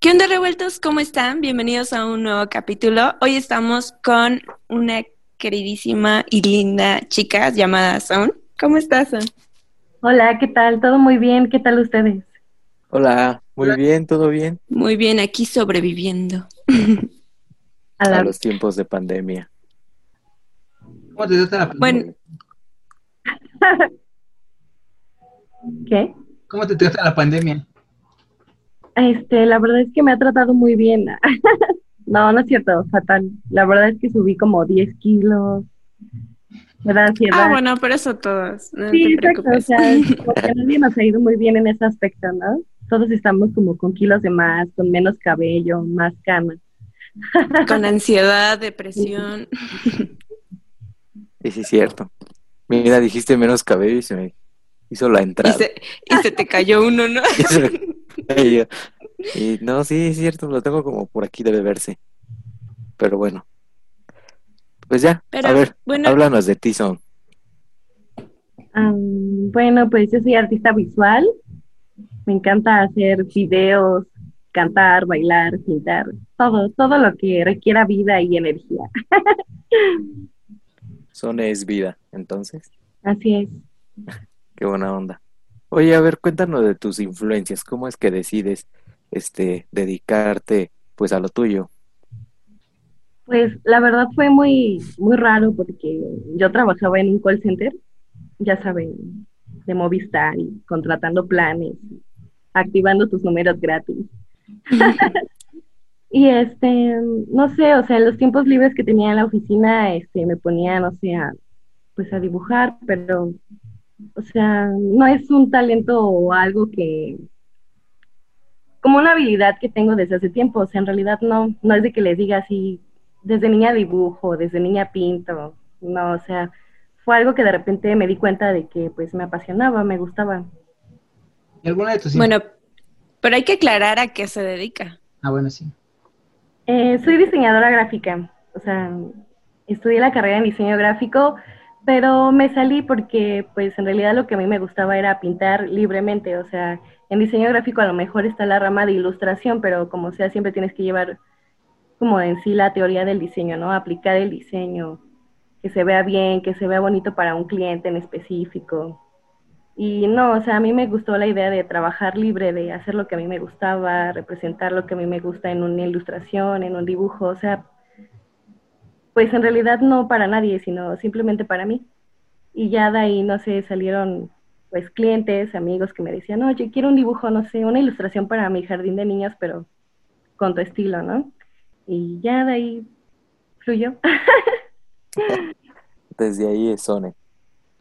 ¿Qué onda revueltos? ¿Cómo están? Bienvenidos a un nuevo capítulo. Hoy estamos con una queridísima y linda chica llamada Son. ¿Cómo estás, Son? Hola, ¿qué tal? ¿Todo muy bien? ¿Qué tal ustedes? Hola, muy bien, ¿todo bien? Muy bien, aquí sobreviviendo. A, los tiempos de pandemia. ¿Cómo te trata la pandemia? Bueno. ¿Qué? ¿Cómo te trata la pandemia? Este, la verdad es que me ha tratado muy bien. no, no es cierto, fatal. La verdad es que subí como 10 kilos. Gracias. Ah, bueno, pero eso todos. No sí, exacto. O sea, porque nadie nos ha ido muy bien en ese aspecto, ¿no? Todos estamos como con kilos de más, con menos cabello, más camas. Con ansiedad, depresión. Sí, sí, es cierto. Mira, dijiste menos cabello y se me hizo la entrada. Y se, y se te cayó uno, ¿no? Y, no, sí, es cierto, lo tengo como por aquí debe verse. Pero bueno. Pues ya, a ver, háblanos de ti, Son. bueno, pues yo soy artista visual. Me encanta hacer videos, cantar, bailar, pintar, todo, todo lo que requiera vida y energía. Son es vida, entonces. Así es. Qué buena onda. Oye, a ver, cuéntanos de tus influencias. ¿Cómo es que decides este dedicarte pues a lo tuyo? Pues la verdad fue muy muy raro porque yo trabajaba en un call center, ya saben, de Movistar y contratando planes, activando tus números gratis. y este, no sé, o sea, en los tiempos libres que tenía en la oficina, este, me ponía, no sé, a, pues a dibujar, pero o sea, no es un talento o algo que, como una habilidad que tengo desde hace tiempo, o sea, en realidad no, no es de que les diga así, desde niña dibujo, desde niña pinto, no, o sea, fue algo que de repente me di cuenta de que pues me apasionaba, me gustaba. ¿Y alguna de tus Bueno, pero hay que aclarar a qué se dedica. Ah, bueno, sí. Eh, soy diseñadora gráfica, o sea, estudié la carrera en diseño gráfico, pero me salí porque pues en realidad lo que a mí me gustaba era pintar libremente, o sea, en diseño gráfico a lo mejor está la rama de ilustración, pero como sea siempre tienes que llevar como en sí la teoría del diseño, ¿no? Aplicar el diseño, que se vea bien, que se vea bonito para un cliente en específico. Y no, o sea, a mí me gustó la idea de trabajar libre, de hacer lo que a mí me gustaba, representar lo que a mí me gusta en una ilustración, en un dibujo, o sea, pues en realidad no para nadie, sino simplemente para mí. Y ya de ahí, no sé, salieron pues clientes, amigos que me decían, oye, quiero un dibujo, no sé, una ilustración para mi jardín de niños, pero con tu estilo, ¿no? Y ya de ahí fluyó. Desde ahí es Sone.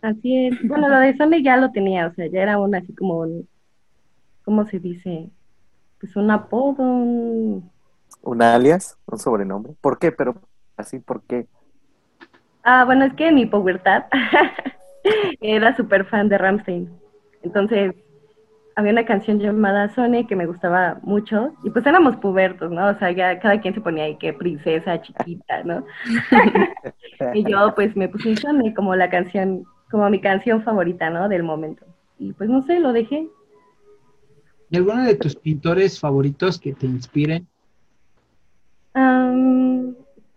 Así es. Bueno, lo de Sone ya lo tenía, o sea, ya era un así como un, ¿cómo se dice? Pues un apodo, un... ¿Un alias? ¿Un sobrenombre? ¿Por qué? Pero así, ¿por qué? Ah, bueno, es que en mi pubertad era súper fan de Ramstein. Entonces, había una canción llamada Sone que me gustaba mucho y pues éramos pubertos, ¿no? O sea, ya cada quien se ponía ahí que princesa chiquita, ¿no? y yo pues me puse Sone como la canción, como mi canción favorita, ¿no? Del momento. Y pues no sé, lo dejé. ¿Y alguno de tus pintores favoritos que te inspiren?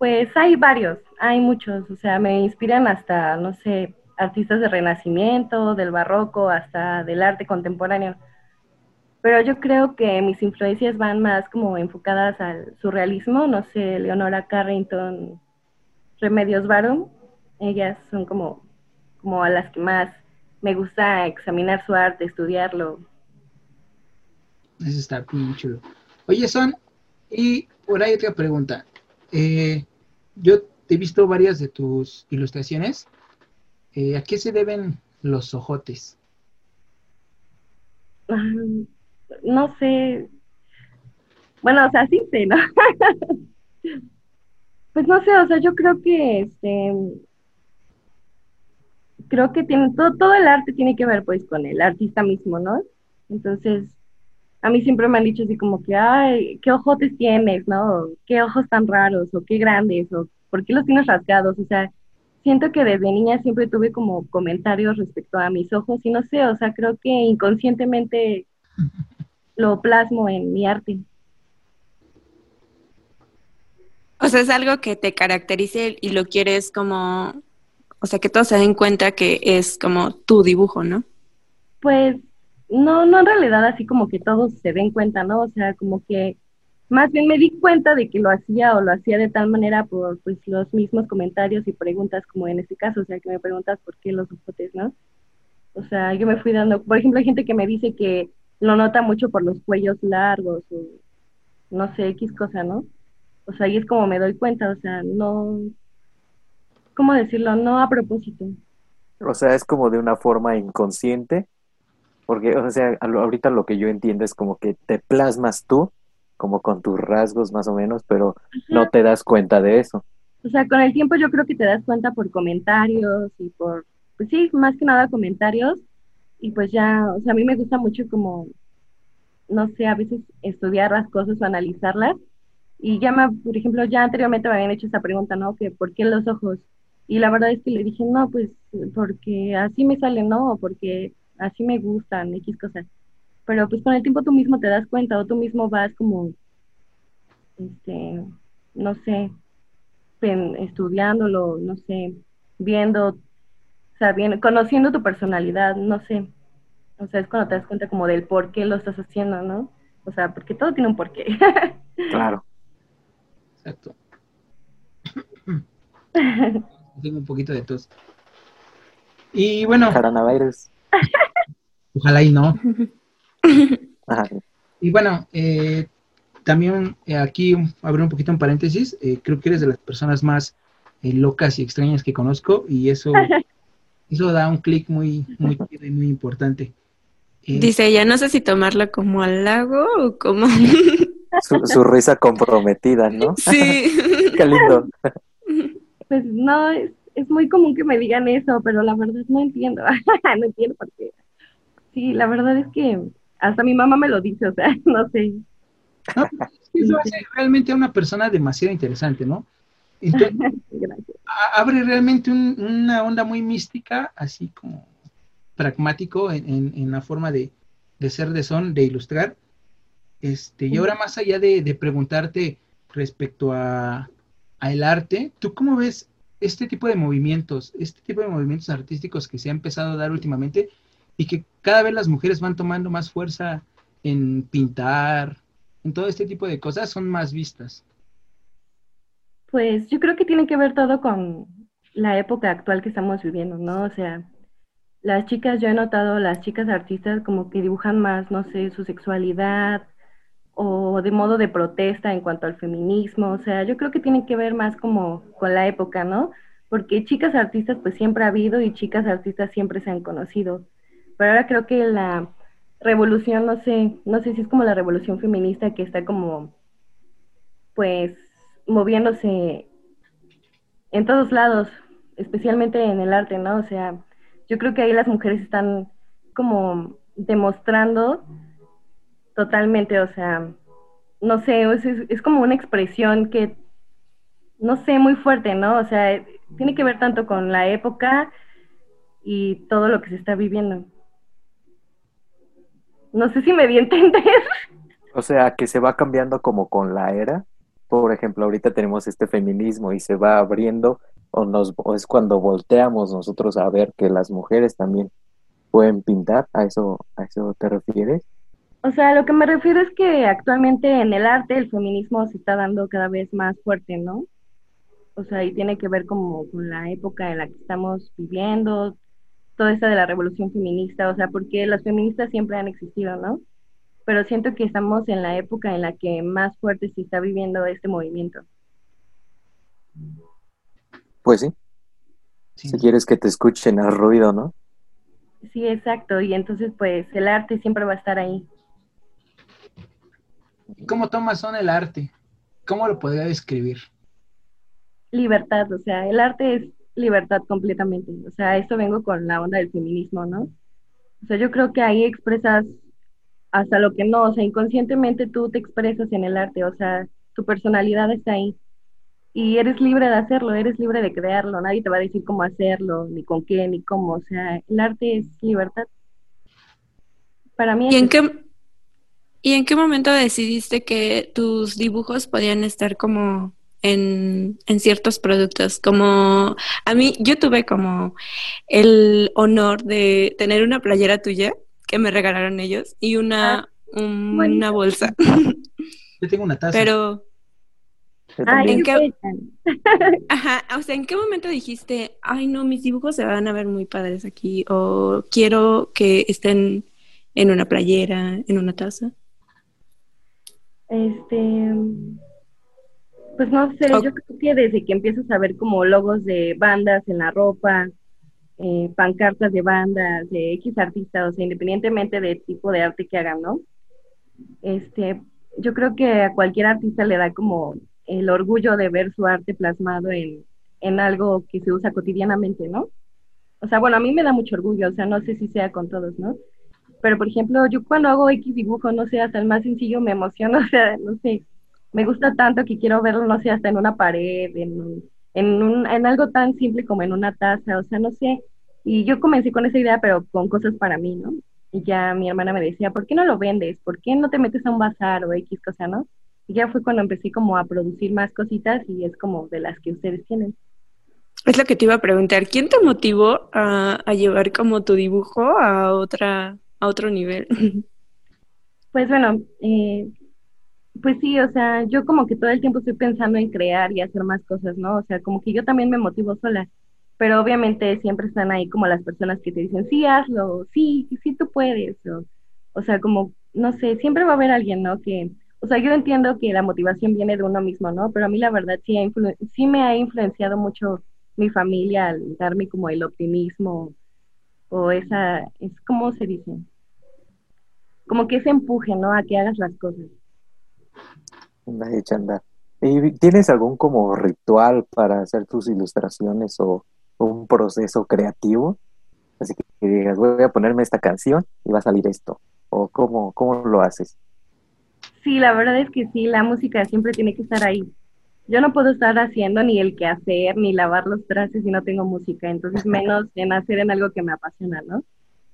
Pues hay varios, hay muchos, o sea, me inspiran hasta, no sé, artistas del Renacimiento, del Barroco, hasta del arte contemporáneo. Pero yo creo que mis influencias van más como enfocadas al surrealismo, no sé, Leonora Carrington, Remedios Varo, Ellas son como, como a las que más me gusta examinar su arte, estudiarlo. Eso está bien chulo. Oye, Son, y por ahí otra pregunta. Eh, yo he visto varias de tus ilustraciones. Eh, ¿A qué se deben los ojotes? Ah, No sé. Bueno, o sea, sí sé, ¿no? pues no sé, o sea, yo creo que este creo que tiene todo, todo el arte tiene que ver pues con el artista mismo, ¿no? Entonces, a mí siempre me han dicho así como que, ay, qué ojotes tienes, ¿no? Qué ojos tan raros, o qué grandes, o por qué los tienes rasgados, o sea, siento que desde niña siempre tuve como comentarios respecto a mis ojos y no sé, o sea, creo que inconscientemente lo plasmo en mi arte. O sea, es algo que te caracterice y lo quieres como, o sea, que todos se den cuenta que es como tu dibujo, ¿no? Pues no, no en realidad así como que todos se den cuenta, ¿no? O sea, como que más bien me di cuenta de que lo hacía o lo hacía de tal manera por pues los mismos comentarios y preguntas como en este caso, o sea, que me preguntas por qué los ojotes, ¿no? O sea, yo me fui dando, por ejemplo, hay gente que me dice que lo nota mucho por los cuellos largos o no sé, X cosa, ¿no? O sea, ahí es como me doy cuenta, o sea, no, ¿cómo decirlo? No a propósito. O sea, es como de una forma inconsciente, porque, o sea, ahorita lo que yo entiendo es como que te plasmas tú, como con tus rasgos más o menos, pero no te das cuenta de eso. O sea, con el tiempo yo creo que te das cuenta por comentarios y por, pues sí, más que nada comentarios. Y pues ya, o sea, a mí me gusta mucho como, no sé, a veces estudiar las cosas o analizarlas. Y ya me, por ejemplo, ya anteriormente me habían hecho esa pregunta, ¿no? Que ¿por qué los ojos? Y la verdad es que le dije, no, pues porque así me salen, ¿no? O porque así me gustan, X cosas. Pero pues con el tiempo tú mismo te das cuenta o tú mismo vas como, este, no sé, pen- estudiándolo, no sé, viendo, sabiendo, conociendo tu personalidad, no sé. O sea, es cuando te das cuenta como del por qué lo estás haciendo, ¿no? O sea, porque todo tiene un porqué. Claro. Exacto. Tengo un poquito de tos. Y bueno, Coronavirus. ojalá y no. Ajá. Y bueno, eh, también eh, aquí abrir un poquito un paréntesis. eh, creo que eres de las personas más eh, locas y extrañas que conozco y eso, eso da un clic muy, muy chido y muy importante. Eh, Dice ella, no sé si tomarlo como halago o como... Su, su risa comprometida, ¿no? sí. Qué lindo. pues no, es, es muy común que me digan eso, pero la verdad no entiendo. no entiendo por qué. Sí, la verdad es que hasta mi mamá me lo dice, o sea, no sé. no, eso hace realmente a una persona demasiado interesante, ¿no? Entonces, abre realmente un- una onda muy mística, así como pragmático en, en- en la forma de, de ser de son, de ilustrar. Este, y ahora más allá de, de preguntarte respecto a, a el arte, ¿tú cómo ves este tipo de movimientos, este tipo de movimientos artísticos que se ha empezado a dar últimamente y que cada vez las mujeres van tomando más fuerza en pintar, en todo este tipo de cosas, son más vistas? Pues yo creo que tiene que ver todo con la época actual que estamos viviendo, ¿no? O sea, las chicas, yo he notado, las chicas artistas como que dibujan más, no sé, su sexualidad o de modo de protesta en cuanto al feminismo, o sea, yo creo que tiene que ver más como con la época, ¿no? Porque chicas artistas pues siempre ha habido y chicas artistas siempre se han conocido, pero ahora creo que la revolución, no sé, no sé si es como la revolución feminista que está como, pues, moviéndose en todos lados, especialmente en el arte, ¿no? O sea, yo creo que ahí las mujeres están como demostrando totalmente, o sea, no sé, es, es- como una expresión que, no sé, muy fuerte, ¿no? O sea, tiene que ver tanto con la época y todo lo que se está viviendo. No sé si me di a entender. O sea, que se va cambiando como con la era. Por ejemplo, ahorita tenemos este feminismo y se va abriendo, o, nos, o es cuando volteamos nosotros a ver que las mujeres también pueden pintar. ¿A eso, a eso te refieres? O sea, lo que me refiero es que actualmente en el arte el feminismo se está dando cada vez más fuerte, ¿no? O sea, y tiene que ver como con la época en la que estamos viviendo, toda esta de la revolución feminista, o sea, porque las feministas siempre han existido, ¿no? Pero siento que estamos en la época en la que más fuerte se está viviendo este movimiento. Pues sí. Si quieres que te escuchen el ruido, ¿no? Sí, exacto. Y entonces, pues, el arte siempre va a estar ahí. ¿Cómo tomas son el arte? ¿Cómo lo podría describir? Libertad, o sea, el arte es libertad completamente. O sea, esto vengo con la onda del feminismo, ¿no? O sea, yo creo que ahí expresas hasta lo que no, o sea, inconscientemente tú te expresas en el arte, o sea, tu personalidad está ahí. Y eres libre de hacerlo, eres libre de crearlo, nadie te va a decir cómo hacerlo, ni con qué, ni cómo, o sea, el arte es libertad. Para mí... ¿Y en, qué, ¿Y en qué momento decidiste que tus dibujos podían estar como en, en, ciertos productos. Como a mí, yo tuve como el honor de tener una playera tuya que me regalaron ellos y una, ah, una bolsa. Yo tengo una taza. Pero... ¿en qué... Ajá, o sea, ¿en qué momento dijiste, ay no, mis dibujos se van a ver muy padres aquí? O quiero que estén en una playera, en una taza. Este, pues no sé, yo creo que desde que empiezas a ver como logos de bandas en la ropa, eh, pancartas de bandas, de X artistas, o sea, independientemente del tipo de arte que hagan, ¿no? Este, yo creo que a cualquier artista le da como el orgullo de ver su arte plasmado en, en algo que se usa cotidianamente, ¿no? O sea, bueno, a mí me da mucho orgullo, o sea, no sé si sea con todos, ¿no? Pero, por ejemplo, yo cuando hago X dibujo, no sé, hasta el más sencillo me emociona, o sea, no sé, me gusta tanto que quiero verlo, no sé, hasta en una pared, en, en, un, en algo tan simple como en una taza, o sea, no sé. Y yo comencé con esa idea, pero con cosas para mí, ¿no? Y ya mi hermana me decía, ¿por qué no lo vendes? ¿Por qué no te metes a un bazar o X cosa, no? Y ya fue cuando empecé como a producir más cositas y es como de las que ustedes tienen. Es lo que te iba a preguntar, ¿quién te motivó a, a llevar como tu dibujo a otra, a otro nivel? Pues bueno, eh, pues sí, o sea, yo como que todo el tiempo estoy pensando en crear y hacer más cosas, ¿no? O sea, como que yo también me motivo sola, pero obviamente siempre están ahí como las personas que te dicen, sí, hazlo, sí, sí tú puedes, o, sea, como, no sé, siempre va a haber alguien, ¿no? Que, o sea, yo entiendo que la motivación viene de uno mismo, ¿no? Pero a mí la verdad sí, sí me ha influenciado mucho mi familia al darme como el optimismo o esa, es como se dice, como que ese empuje, ¿no? A que hagas las cosas. ¿Y tienes algún como ritual para hacer tus ilustraciones o un proceso creativo? Así que digas, voy a ponerme esta canción y va a salir esto. ¿O cómo, cómo lo haces? Sí, la verdad es que sí, la música siempre tiene que estar ahí. Yo no puedo estar haciendo ni el quehacer, ni lavar los trastes si no tengo música, entonces menos en hacer en algo que me apasiona, ¿no?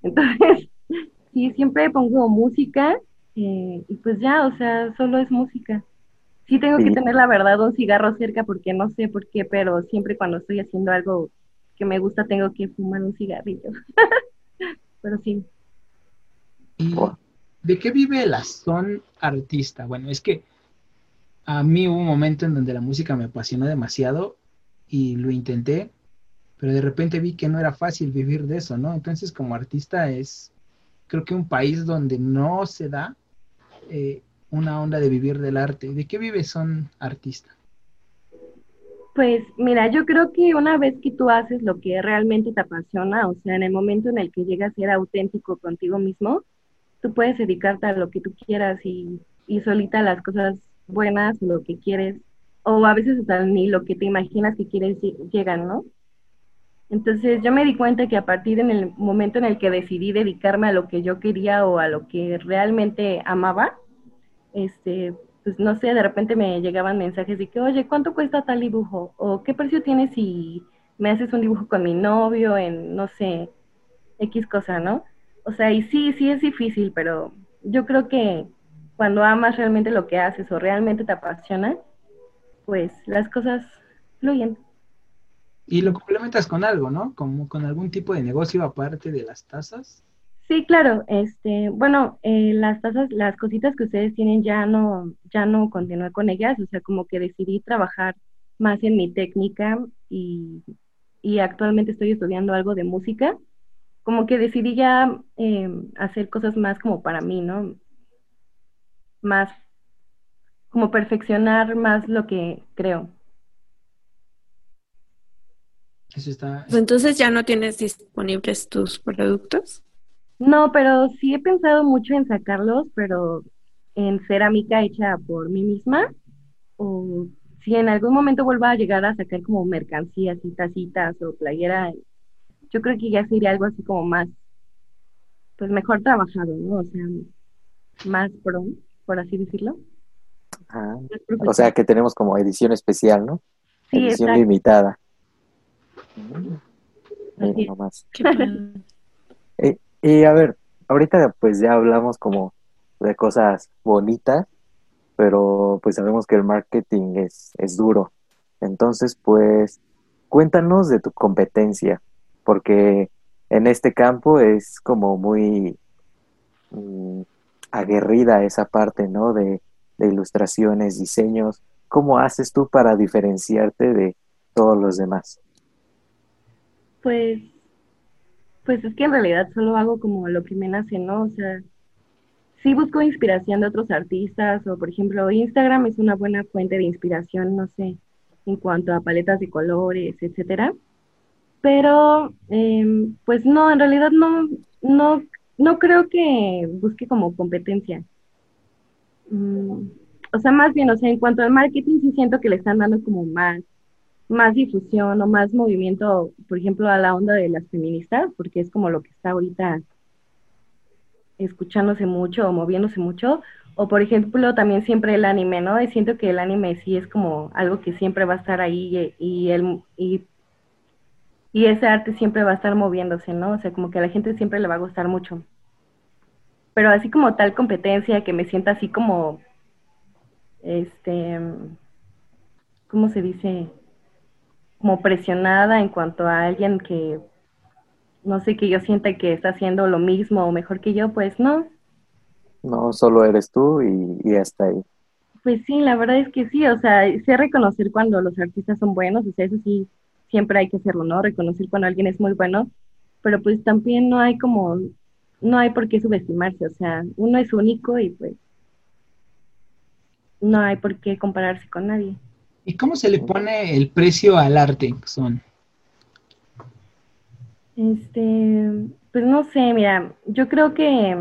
Entonces, sí, siempre pongo música eh, y pues ya, o sea, solo es música. Sí tengo que tener la verdad un cigarro cerca porque no sé por qué, pero siempre cuando estoy haciendo algo que me gusta tengo que fumar un cigarrillo. pero sí. de qué vive la son artista? Bueno, es que a mí hubo un momento en donde la música me apasionó demasiado y lo intenté, pero de repente vi que no era fácil vivir de eso, ¿no? Entonces como artista es, creo que un país donde no se da eh, una onda de vivir del arte. ¿De qué vives son artista? Pues mira, yo creo que una vez que tú haces lo que realmente te apasiona, o sea, en el momento en el que llegas a ser auténtico contigo mismo, tú puedes dedicarte a lo que tú quieras y, y solita las cosas buenas, lo que quieres, o a veces hasta ni lo que te imaginas que quieres llegan, ¿no? Entonces yo me di cuenta que a partir en el momento en el que decidí dedicarme a lo que yo quería o a lo que realmente amaba, este, pues no sé, de repente me llegaban mensajes de que, oye, ¿cuánto cuesta tal dibujo? O ¿qué precio tienes si me haces un dibujo con mi novio en, no sé, X cosa, ¿no? O sea, y sí, sí es difícil, pero yo creo que cuando amas realmente lo que haces o realmente te apasiona, pues las cosas fluyen. Y lo complementas con algo, ¿no? Como con algún tipo de negocio aparte de las tasas. Sí, claro. Este, bueno, eh, las tasas, las cositas que ustedes tienen ya no, ya no continué con ellas. O sea, como que decidí trabajar más en mi técnica y, y actualmente estoy estudiando algo de música, como que decidí ya eh, hacer cosas más como para mí, ¿no? Más como perfeccionar más lo que creo. Eso está. Pues entonces ya no tienes disponibles tus productos. No, pero sí he pensado mucho en sacarlos, pero en cerámica hecha por mí misma. O si en algún momento vuelva a llegar a sacar como mercancías y tacitas o playera, yo creo que ya sería algo así como más, pues mejor trabajado, ¿no? O sea, más pro, por así decirlo. Ah, o sea que tenemos como edición especial, ¿no? Sí, edición exacto. limitada. Mira nomás. Y a ver, ahorita pues ya hablamos como de cosas bonitas, pero pues sabemos que el marketing es, es duro. Entonces, pues cuéntanos de tu competencia, porque en este campo es como muy mm, aguerrida esa parte, ¿no? De, de ilustraciones, diseños. ¿Cómo haces tú para diferenciarte de todos los demás? Pues, pues es que en realidad solo hago como lo que me nace, ¿no? O sea, sí busco inspiración de otros artistas o, por ejemplo, Instagram es una buena fuente de inspiración, no sé, en cuanto a paletas de colores, etcétera. Pero, em, pues no, en realidad no, no, no creo que busque como competencia. Mm, o sea, más bien, o sea, en cuanto al marketing, sí siento que le están dando como más, más difusión o más movimiento, por ejemplo, a la onda de las feministas, porque es como lo que está ahorita escuchándose mucho o moviéndose mucho. O, por ejemplo, también siempre el anime, ¿no? Y siento que el anime sí es como algo que siempre va a estar ahí y, y el, y, y ese arte siempre va a estar moviéndose, ¿no? O sea, como que a la gente siempre le va a gustar mucho. Pero así como tal competencia, que me sienta así como, este, ¿cómo se dice? Como presionada en cuanto a alguien que, no sé, que yo sienta que está haciendo lo mismo o mejor que yo, pues no. No solo eres tú y, y hasta ahí. Pues sí, la verdad es que sí, o sea, sé reconocer cuando los artistas son buenos, o sea, eso sí, siempre hay que hacerlo, ¿no? Reconocer cuando alguien es muy bueno, pero pues también no hay como, no hay por qué subestimarse, o sea, uno es único y pues no hay por qué compararse con nadie. ¿Y cómo se le pone el precio al arte, Son? Este, pues no sé, mira, yo creo que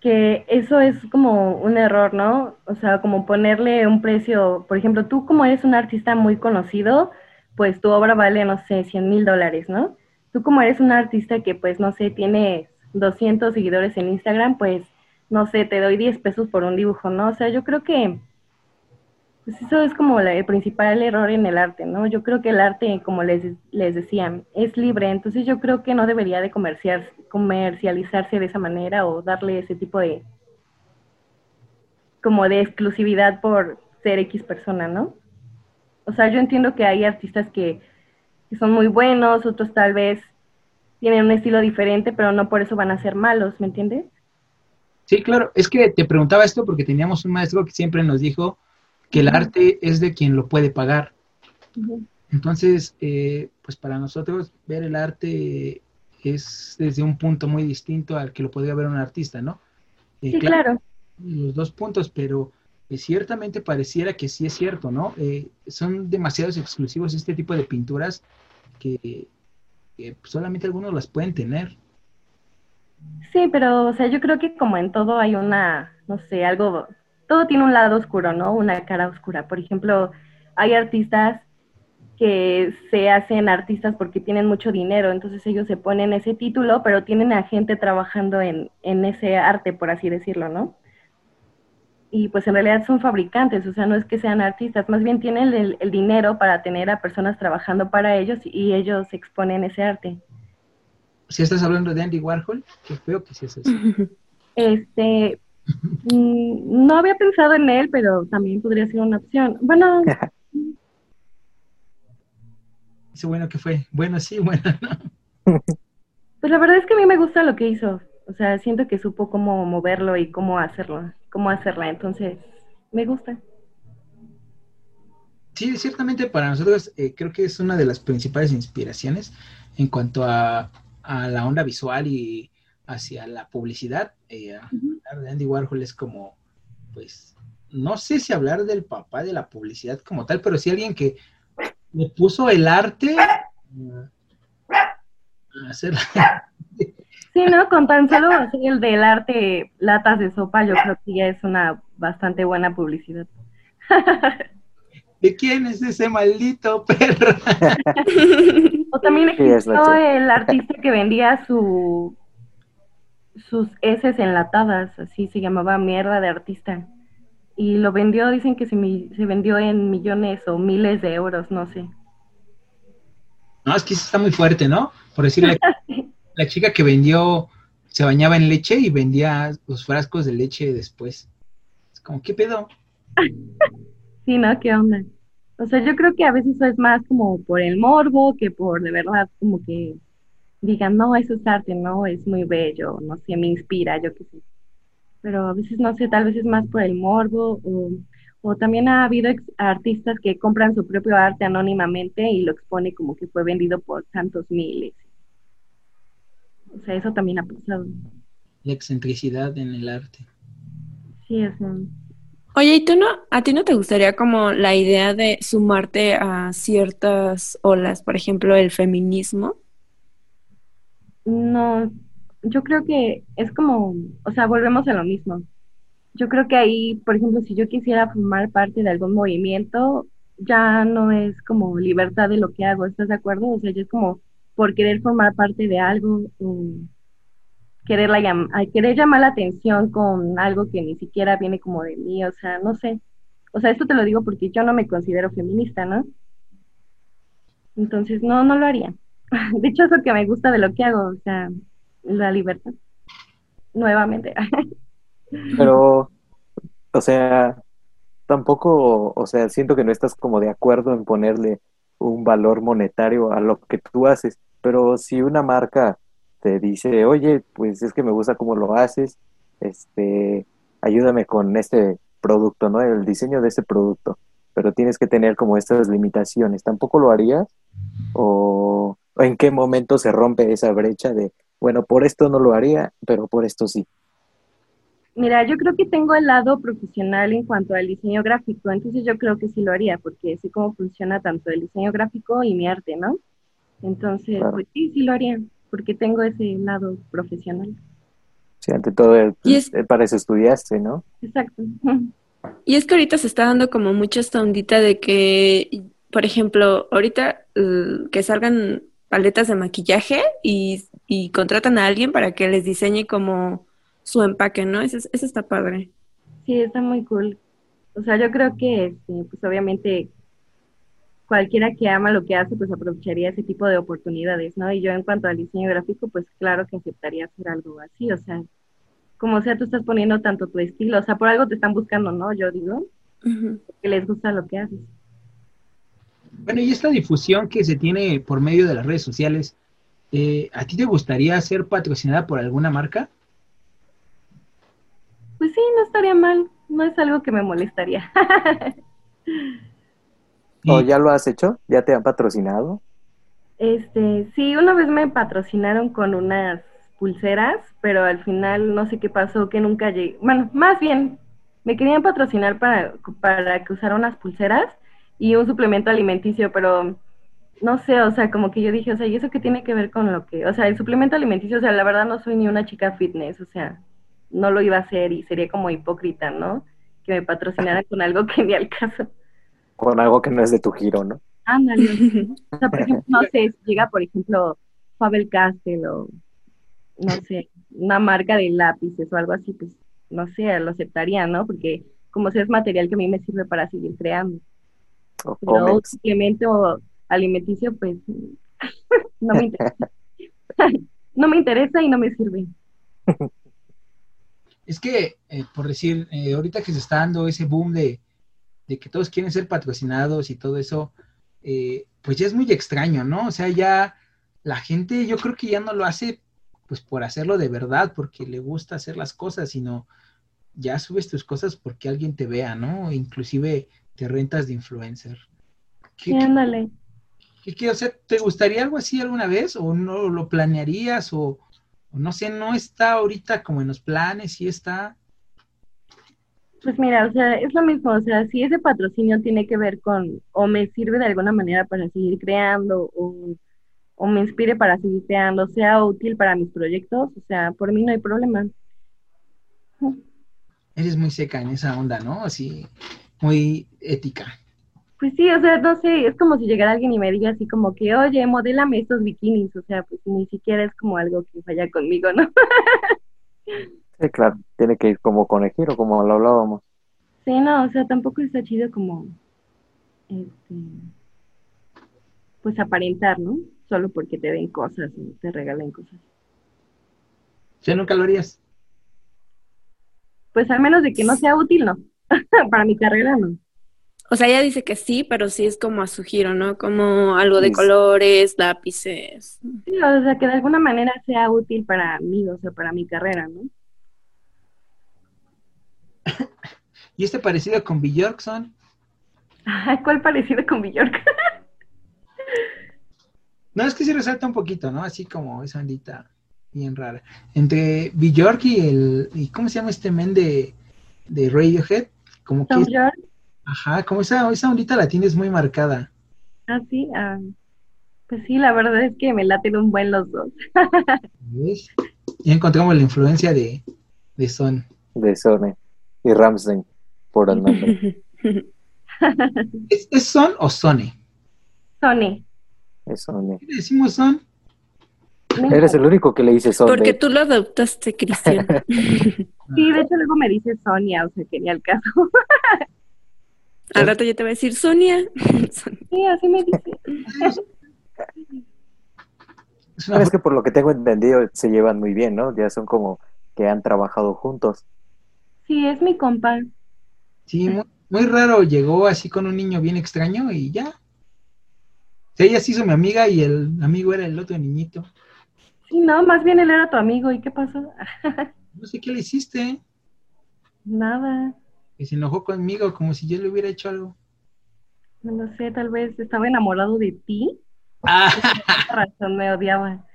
que eso es como un error, ¿no? O sea, como ponerle un precio, por ejemplo, tú como eres un artista muy conocido, pues tu obra vale, no sé, 100 mil dólares, ¿no? Tú como eres un artista que, pues, no sé, tiene 200 seguidores en Instagram, pues, no sé, te doy 10 pesos por un dibujo, ¿no? O sea, yo creo que, pues eso es como el principal error en el arte, ¿no? Yo creo que el arte, como les, les decía, es libre, entonces yo creo que no debería de comercializarse de esa manera o darle ese tipo de, como de exclusividad por ser X persona, ¿no? O sea, yo entiendo que hay artistas que, que son muy buenos, otros tal vez tienen un estilo diferente, pero no por eso van a ser malos, ¿me entiendes? Sí, claro, es que te preguntaba esto porque teníamos un maestro que siempre nos dijo que el arte es de quien lo puede pagar. Entonces, eh, pues para nosotros ver el arte es desde un punto muy distinto al que lo podría ver un artista, ¿no? Eh, Sí, claro. los dos puntos, pero eh, ciertamente pareciera que sí es cierto, ¿no? Eh, son demasiados exclusivos este tipo de pinturas que, que solamente algunos las pueden tener. Sí, pero, o sea, yo creo que como en todo hay una, no sé, algo, todo tiene un lado oscuro, ¿no? Una cara oscura. Por ejemplo, hay artistas que se hacen artistas porque tienen mucho dinero, entonces ellos se ponen ese título, pero tienen a gente trabajando en, en ese arte, por así decirlo, ¿no? Y pues en realidad son fabricantes, o sea, no es que sean artistas, más bien tienen el, el dinero para tener a personas trabajando para ellos y ellos exponen ese arte. Si estás hablando de Andy Warhol, qué feo que sí es eso. Este, mm, no había pensado en él, pero también podría ser una opción. Bueno, Ese bueno que fue. Bueno, sí, bueno, no. pues la verdad es que a mí me gusta lo que hizo. O sea, siento que supo cómo moverlo y cómo hacerlo, cómo hacerla. Entonces, me gusta. Sí, ciertamente para nosotros eh, creo que es una de las principales inspiraciones en cuanto a, a la onda visual y hacia la publicidad. Eh, hablar de Andy Warhol es como, pues, no sé si hablar del papá de la publicidad como tal, pero sí alguien que le puso el arte a hacer Sí, ¿no? Con tan solo hacer el del arte latas de sopa, yo creo que ya es una bastante buena publicidad. ¿De quién es ese maldito perro? o también Sí, es existió el artista que vendía su sus heces enlatadas, así se llamaba mierda de artista. Y lo vendió, dicen que se, mi- se vendió en millones o miles de euros, no sé. No, es que eso está muy fuerte, ¿no? Por decirle, la chica que vendió, se bañaba en leche y vendía los frascos de leche después. Es como, ¿qué pedo? Sí, ¿no? ¿Qué onda? O sea, yo creo que a veces es más como por el morbo que por de verdad como que digan, no, eso es arte, no, es muy bello, no sé, me inspira, yo qué sé. Pero a veces, no sé, tal vez es más por el morbo o, o también ha habido ex- artistas que compran su propio arte anónimamente y lo expone como que fue vendido por tantos miles. O sea, eso también ha pasado. La excentricidad en el arte. Sí, o sea, Oye, ¿y tú no, a ti no te gustaría como la idea de sumarte a ciertas olas, por ejemplo, el feminismo? No, yo creo que es como, o sea, volvemos a lo mismo. Yo creo que ahí, por ejemplo, si yo quisiera formar parte de algún movimiento, ya no es como libertad de lo que hago, ¿estás de acuerdo? O sea, ya es como por querer formar parte de algo querer, la querer llamar la atención con algo que ni siquiera viene como de mí, o sea, no sé. O sea, esto te lo digo porque yo no me considero feminista, ¿no? Entonces, no, no lo haría. De hecho, es lo que me gusta de lo que hago, o sea, la libertad. Nuevamente. Pero, o sea, tampoco, o sea, siento que no estás como de acuerdo en ponerle un valor monetario a lo que tú haces, pero si una marca te dice, oye, pues es que me gusta cómo lo haces, este, ayúdame con este producto, ¿no? El diseño de este producto, pero tienes que tener como estas limitaciones, ¿tampoco lo harías? ¿O, o en qué momento se rompe esa brecha de, bueno, por esto no lo haría, pero por esto sí? Mira, yo creo que tengo el lado profesional en cuanto al diseño gráfico, entonces yo creo que sí lo haría, porque sé cómo funciona tanto el diseño gráfico y mi arte, ¿no? Entonces, Claro. pues sí, sí lo haría, porque tengo ese lado profesional. Sí, ante todo, eh, Y es- eh, para eso estudiaste, ¿no? Exacto. Y es que ahorita se está dando como mucha esta ondita de que, por ejemplo, ahorita eh, que salgan paletas de maquillaje y, y contratan a alguien para que les diseñe como su empaque, ¿no? Eso, es- eso está padre. Sí, está muy cool. O sea, yo creo que, este, pues obviamente, cualquiera que ama lo que hace, pues aprovecharía ese tipo de oportunidades, ¿no? Y yo en cuanto al diseño gráfico, pues claro que aceptaría hacer algo así, o sea, como sea, tú estás poniendo tanto tu estilo, o sea, por algo te están buscando, ¿no? Yo digo, que les gusta lo que haces. Bueno, y esta difusión que se tiene por medio de las redes sociales, eh, ¿a ti te gustaría ser patrocinada por alguna marca? Pues sí, no estaría mal, no es algo que me molestaría. ¿O ya lo has hecho? ¿Ya te han patrocinado? Este, sí, una vez me patrocinaron con unas pulseras, pero al final no sé qué pasó, que nunca llegué. Bueno, más bien, me querían patrocinar para, para que usara unas pulseras y un suplemento alimenticio, pero no sé, o sea, como que yo dije, o sea, ¿y eso qué tiene que ver con lo que, o sea, el suplemento alimenticio, o sea, la verdad no soy ni una chica fitness, o sea, no lo iba a hacer y sería como hipócrita, ¿no? Que me patrocinara con algo que ni al caso. Con algo que no es de tu giro, ¿no? Ándale. O sea, por ejemplo, no sé, si llega, por ejemplo, Faber Castell o, no sé, una marca de lápices o algo así, pues, no sé, lo aceptaría, ¿no? Porque como sea es material que a mí me sirve para seguir creando. O suplemento alimenticio, pues, no me interesa. no me interesa y no me sirve. Es que, eh, por decir, eh, ahorita que se está dando ese boom de, de que todos quieren ser patrocinados y todo eso, eh, pues ya es muy extraño, ¿no? O sea, ya la gente yo creo que ya no lo hace pues por hacerlo de verdad, porque le gusta hacer las cosas, sino ya subes tus cosas porque alguien te vea, ¿no? Inclusive te rentas de influencer. ¿Qué, Sí, qué- ándale. qué- qué- o sea, ¿te gustaría algo así alguna vez? ¿O no lo planearías? O, o no sé, no está ahorita como en los planes, sí está. Pues mira, o sea, es lo mismo, o sea, si ese patrocinio tiene que ver con, o me sirve de alguna manera para seguir creando, o, o me inspire para seguir creando, sea útil para mis proyectos, o sea, por mí no hay problema. Eres muy seca en esa onda, ¿no? Así, muy ética. Pues sí, o sea, no sé, es como si llegara alguien y me diga así como que, oye, modélame estos bikinis, o sea, pues ni siquiera es como algo que vaya conmigo, ¿no? Sí, claro, tiene que ir como conejero, como lo hablábamos. Sí, no, o sea, tampoco está chido como, este, pues aparentar, ¿no? Solo porque te den cosas o te regalen cosas. Sea, nunca lo harías. Pues al menos de que no sea útil, no. Para mi carrera, no. O sea, ella dice que sí, pero sí es como a su giro, ¿no? Como algo de Sí. colores, lápices. Sí, o sea, que de alguna manera sea útil para mí, o sea, para mi carrera, ¿no? ¿Y este parecido con Bjorkson? ¿Cuál parecido con Bjork? No, es que sí resalta un poquito, ¿no? Así como esa ondita bien rara. Entre Bjork y el... ¿Y cómo se llama este men de, de Radiohead? Como que... Ajá, como esa, esa ondita la tienes muy marcada. ah, sí, ah, pues sí, la verdad es que me laten un buen los dos. ¿Ves? Ya encontramos la influencia de, de Son. de Sone y Ramsden por el nombre. ¿Es, es Son o Sone? Sony. Es Sone. ¿Qué le decimos Son? Eres el único que le dice Sone. Porque tú lo adoptaste, Cristian. Sí, de hecho luego me dice Sonia, o sea, que ni al caso. Al rato yo te voy a decir, Sonia. Sí, así me dice. Es que por lo que tengo entendido se llevan muy bien, ¿no? Ya son como que han trabajado juntos. Sí, es mi compa. Sí, muy, muy raro. Llegó así con un niño bien extraño y ya. Sea, ella se hizo mi amiga y el amigo era el otro niñito. Sí, no, más bien él era tu amigo. ¿Y qué pasó? No sé qué le hiciste. Nada. Que se enojó conmigo como si yo le hubiera hecho algo. No lo sé, tal vez estaba enamorado de ti. Ah, Por esa razón me odiaba.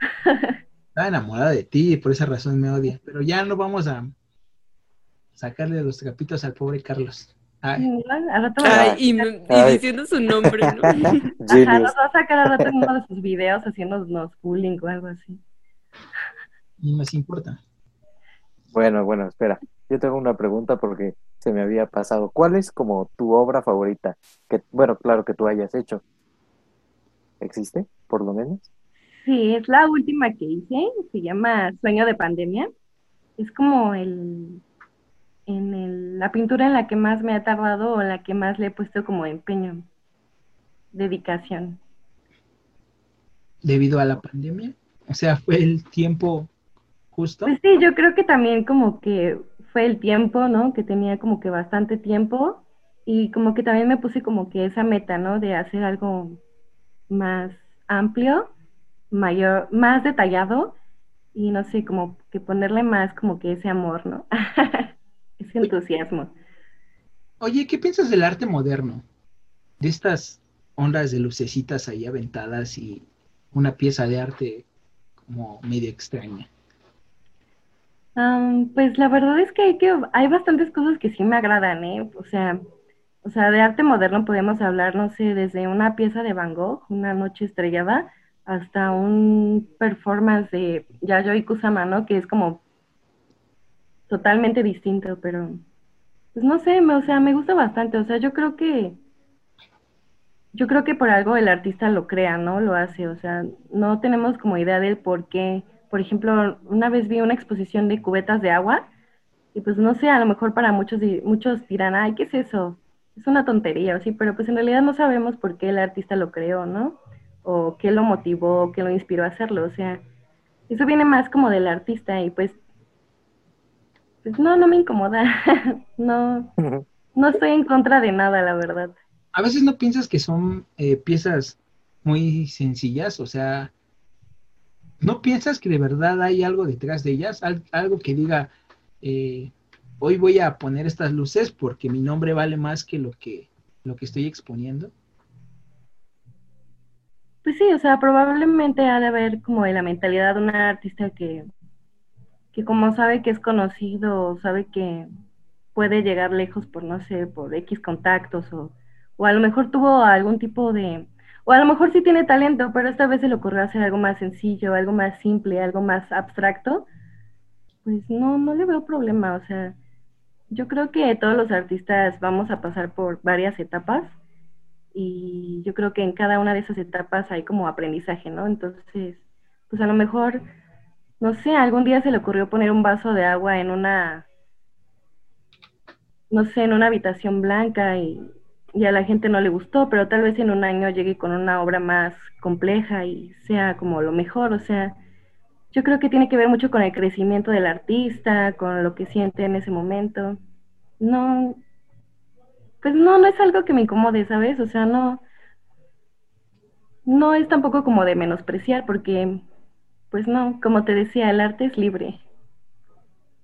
estaba enamorada de ti y por esa razón me odia. Pero ya no vamos a sacarle los trapitos al pobre Carlos. Ay, ¿no? Ay, y, diciendo su nombre, ¿no? Ajá, nos va a sacar al rato en uno de sus videos haciéndonos bullying o algo así. ni nos importa. Bueno, bueno, espera. Yo tengo una pregunta porque se me había pasado. ¿Cuál es como tu obra favorita? Que, bueno, claro que tú hayas hecho. ¿Existe, por lo menos? Sí, es la última que hice, se llama Sueño de Pandemia. Es como el, en el, la pintura en la que más me ha tardado o la que más le he puesto como empeño, dedicación. Debido a la pandemia. O sea, fue el tiempo justo. Pues sí, yo creo que también como que fue el tiempo, ¿no? Que tenía como que bastante tiempo y como que también me puse como que esa meta, ¿no? De hacer algo más amplio, mayor, más detallado y no sé, como que ponerle más como que ese amor, ¿no? ese entusiasmo. Oye, ¿qué piensas del arte moderno? De estas ondas de lucecitas ahí aventadas y una pieza de arte como medio extraña. Pues la verdad es que hay que hay bastantes cosas que sí me agradan, ¿eh? O sea, o sea, de arte moderno podemos hablar, no sé, desde una pieza de Van Gogh, Una noche estrellada, hasta un performance de Yayoi Kusama, ¿no? Que es como totalmente distinto, pero pues no sé, o sea, me gusta bastante, o sea, yo creo que yo creo que por algo el artista lo crea, ¿no? Lo hace, o sea, no tenemos como idea del por qué. Por ejemplo, una vez vi una exposición de cubetas de agua y pues no sé, a lo mejor para muchos muchos dirán, ay, ¿qué es eso? Es una tontería, o sí, pero pues en realidad no sabemos por qué el artista lo creó, ¿no? O qué lo motivó, qué lo inspiró a hacerlo, o sea, eso viene más como del artista y pues, pues no, no me incomoda, no, no estoy en contra de nada, la verdad. A veces no piensas que son eh, piezas muy sencillas, o sea, no piensas que de verdad hay algo detrás de ellas, Al- algo que diga, eh, hoy voy a poner estas luces porque mi nombre vale más que lo que, lo que estoy exponiendo. sí, o sea, probablemente ha de haber como de la mentalidad de un artista que, que como sabe que es conocido, sabe que puede llegar lejos por, no sé, por X contactos o, o a lo mejor tuvo algún tipo de, o a lo mejor sí tiene talento, pero esta vez se le ocurrió hacer algo más sencillo, algo más simple, algo más abstracto, pues no, no le veo problema, o sea, yo creo que todos los artistas vamos a pasar por varias etapas y yo creo que en cada una de esas etapas hay como aprendizaje, ¿no? Entonces, pues a lo mejor, no sé, algún día se le ocurrió poner un vaso de agua en una, no sé, en una habitación blanca y, a la gente no le gustó, pero tal vez en un año llegue con una obra más compleja y sea como lo mejor, o sea, yo creo que tiene que ver mucho con el crecimiento del artista, con lo que siente en ese momento. No, pues no, no es algo que me incomode, ¿sabes? O sea, no, no es tampoco como de menospreciar, porque, pues no, como te decía, el arte es libre.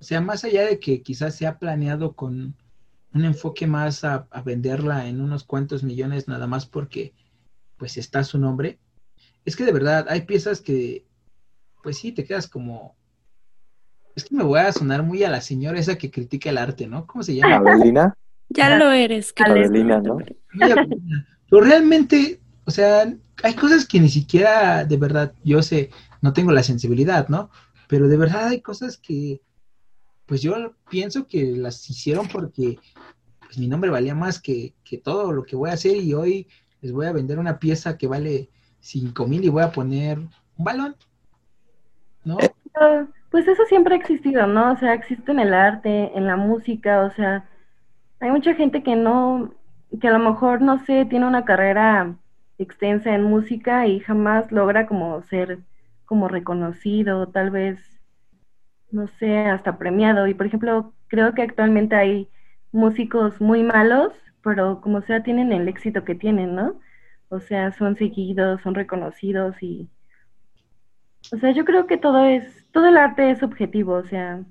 O sea, más allá de que quizás se ha planeado con un enfoque más a, a venderla en unos cuantos millones nada más porque, pues está su nombre, es que de verdad hay piezas que, pues sí, te quedas como... Es que me voy a sonar muy a la señora esa que critica el arte, ¿no? ¿Cómo se llama? Abelina. Ya lo eres. que Adelina, ¿no? Pero realmente, o sea, hay cosas que ni siquiera, de verdad, yo sé, no tengo la sensibilidad, ¿no? Pero de verdad hay cosas que, pues yo pienso que las hicieron porque pues, mi nombre valía más que, que todo lo que voy a hacer y hoy les voy a vender una pieza que vale cinco mil y voy a poner un balón, ¿no? Pues eso siempre ha existido, ¿no? O sea, existe en el arte, en la música, o sea, hay mucha gente que no, que a lo mejor, no sé, tiene una carrera extensa en música y jamás logra como ser como reconocido, tal vez, no sé, hasta premiado. Y por ejemplo, creo que actualmente hay músicos muy malos, pero como sea, tienen el éxito que tienen, ¿no? O sea, son seguidos, son reconocidos y... O sea, yo creo que todo es, todo el arte es subjetivo, o sea...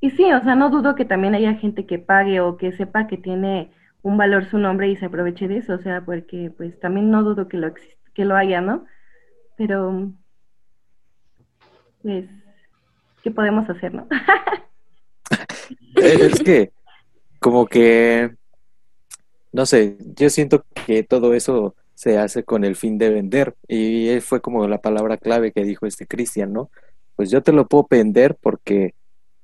Y sí, o sea, no dudo que también haya gente que pague o que sepa que tiene un valor su nombre y se aproveche de eso, o sea, porque pues también no dudo que lo, exist- que lo haya, ¿no? Pero, pues, ¿qué podemos hacer, no? Eh, Es que, como que, no sé, yo siento que todo eso se hace con el fin de vender. Y fue como la palabra clave que dijo este Cristian, ¿no? Pues yo te lo puedo vender porque,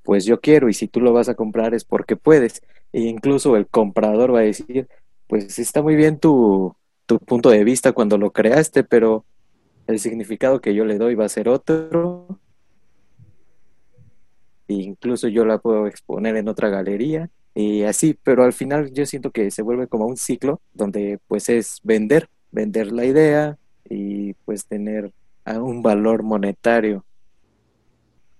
pues yo quiero, y si tú lo vas a comprar es porque puedes. E incluso el comprador va a decir, pues está muy bien tu, tu punto de vista cuando lo creaste, pero el significado que yo le doy va a ser otro. E incluso yo la puedo exponer en otra galería y así, pero al final yo siento que se vuelve como un ciclo donde pues es vender, vender la idea y pues tener un valor monetario.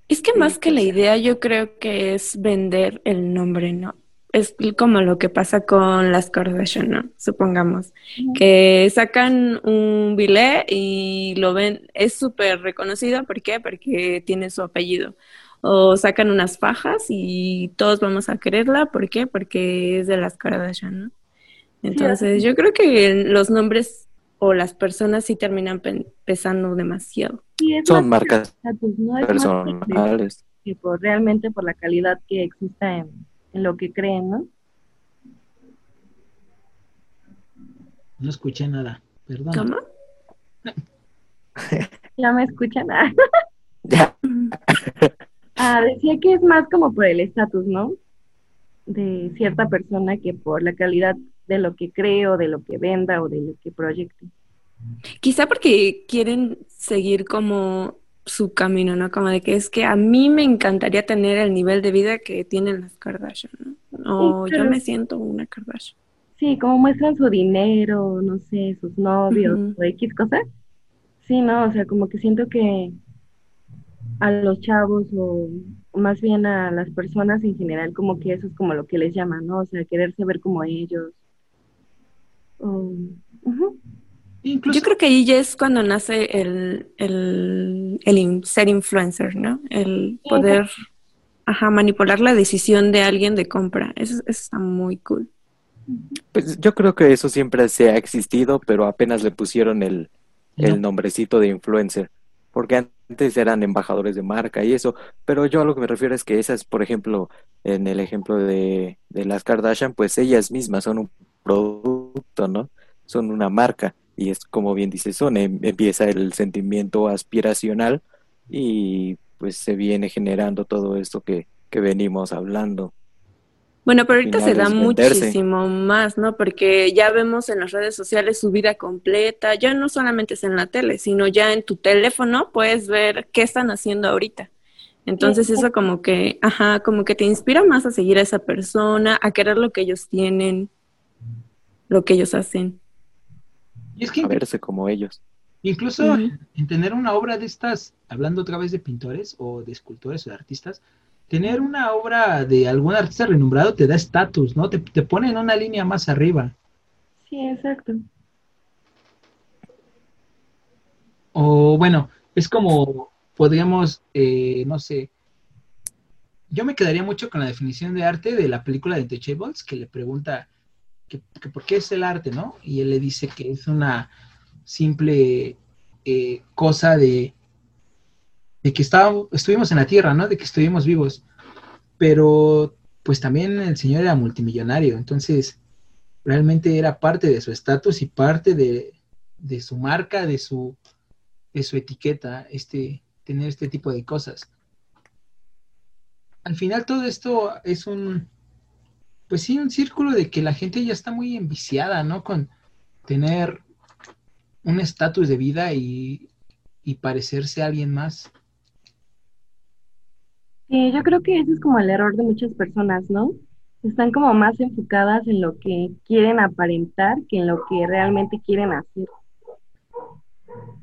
Es que más que la idea, yo creo que es vender el nombre, ¿no? Es como lo que pasa con las Kardashian, ¿no? Supongamos que sacan un billet y lo ven, es súper reconocido, ¿por qué? Porque tiene su apellido. O sacan unas fajas y todos vamos a quererla, ¿por qué? Porque es de las Kardashian, ¿no? Entonces, yo creo que los nombres o las personas sí terminan pen- pesando demasiado. Sí, Son marcas estatus, ¿no? Personales. por- realmente por la calidad que exista en, en lo que creen, ¿no? No escuché nada, perdón. ¿Cómo? Ya me escuchan. Ah, Ya, Ah, decía que es más como por el estatus, ¿no? De cierta persona que por la calidad de lo que cree o de lo que venda o de lo que proyecte. Quizá porque quieren seguir como su camino, ¿no? Como de que es que a mí me encantaría tener el nivel de vida que tienen las Kardashian, ¿no? O Sí, yo me siento una Kardashian. Sí, como muestran su dinero, no sé, sus novios o X cosas. Sí, no, o sea, como que siento que a los chavos o más bien a las personas en general, como que eso es como lo que les llama, ¿no? O sea, quererse ver como ellos. O- ujú. Incluso, Yo creo que ahí ya es cuando nace el, el, el in- ser influencer, ¿no? El Sí, poder, ajá, manipular la decisión de alguien de compra. Eso, eso está muy cool. Pues yo creo que eso siempre se ha existido, pero apenas le pusieron el, el nombrecito de influencer, porque antes eran embajadores de marca y eso, pero yo a lo que me refiero es que esas, por ejemplo, en el ejemplo de, de las Kardashian, pues ellas mismas son un producto, ¿no? Son una marca y es como bien dice Son, em- empieza el sentimiento aspiracional y pues se viene generando todo esto que, que venimos hablando. Bueno, pero ahorita se da venderse. muchísimo más, ¿no? Porque ya vemos en las redes sociales su vida completa, ya no solamente es en la tele, sino ya en tu teléfono puedes ver qué están haciendo ahorita. Entonces eso como que, ajá, como que te inspira más a seguir a esa persona, a querer lo que ellos tienen, lo que ellos hacen. Y es que A verse como ellos. incluso en, en tener una obra de estas, hablando otra vez de pintores o de escultores o de artistas, tener una obra de algún artista renombrado te da estatus, ¿no? Te, te pone en una línea más arriba. Sí, exacto. O bueno, es como podríamos, eh, no sé, yo me quedaría mucho con la definición de arte de la película de Intouchables, que le pregunta que, que por qué es el arte, ¿no? Y él le dice que es una simple eh, cosa de, de que estábamos, estuvimos en la Tierra, ¿no? De que estuvimos vivos. Pero pues también el señor era multimillonario, entonces realmente era parte de su estatus y parte de, de su marca, de su, de su etiqueta, este, tener este tipo de cosas. Al final todo esto es un, pues sí, un círculo de que la gente ya está muy enviciada, ¿no? Con tener un estatus de vida y, y parecerse a alguien más. Sí, yo creo que ese es como el error de muchas personas, ¿no? Están como más enfocadas en lo que quieren aparentar que en lo que realmente quieren hacer.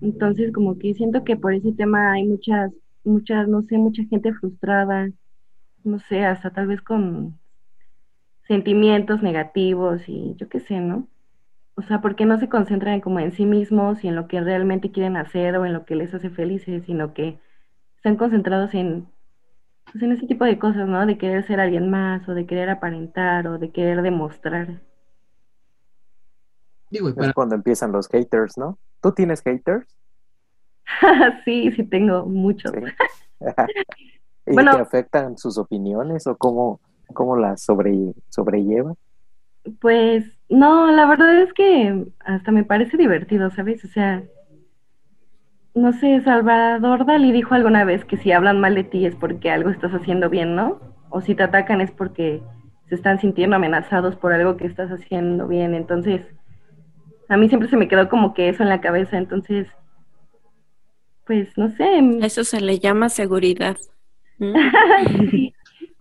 Entonces, como que siento que por ese tema hay muchas, muchas, no sé, mucha gente frustrada, no sé, hasta tal vez con sentimientos negativos y yo qué sé, ¿no? O sea, porque no se concentran como en sí mismos y en lo que realmente quieren hacer o en lo que les hace felices, sino que están concentrados en, pues, en ese tipo de cosas, ¿no? De querer ser alguien más o de querer aparentar o de querer demostrar. Digo, y Es para, cuando empiezan los haters, ¿no? ¿Tú tienes haters? Sí, sí tengo muchos. Sí. ¿Y Bueno. te afectan sus opiniones o cómo, cómo las sobre, sobrelleva? Pues no, la verdad es que hasta me parece divertido, ¿sabes? O sea, no sé, Salvador Dalí dijo alguna vez que si hablan mal de ti es porque algo estás haciendo bien, ¿no? O si te atacan es porque se están sintiendo amenazados por algo que estás haciendo bien. Entonces, a mí siempre se me quedó como que eso en la cabeza. Entonces, pues no sé. Eso se le llama seguridad. ¿Mm? Sí.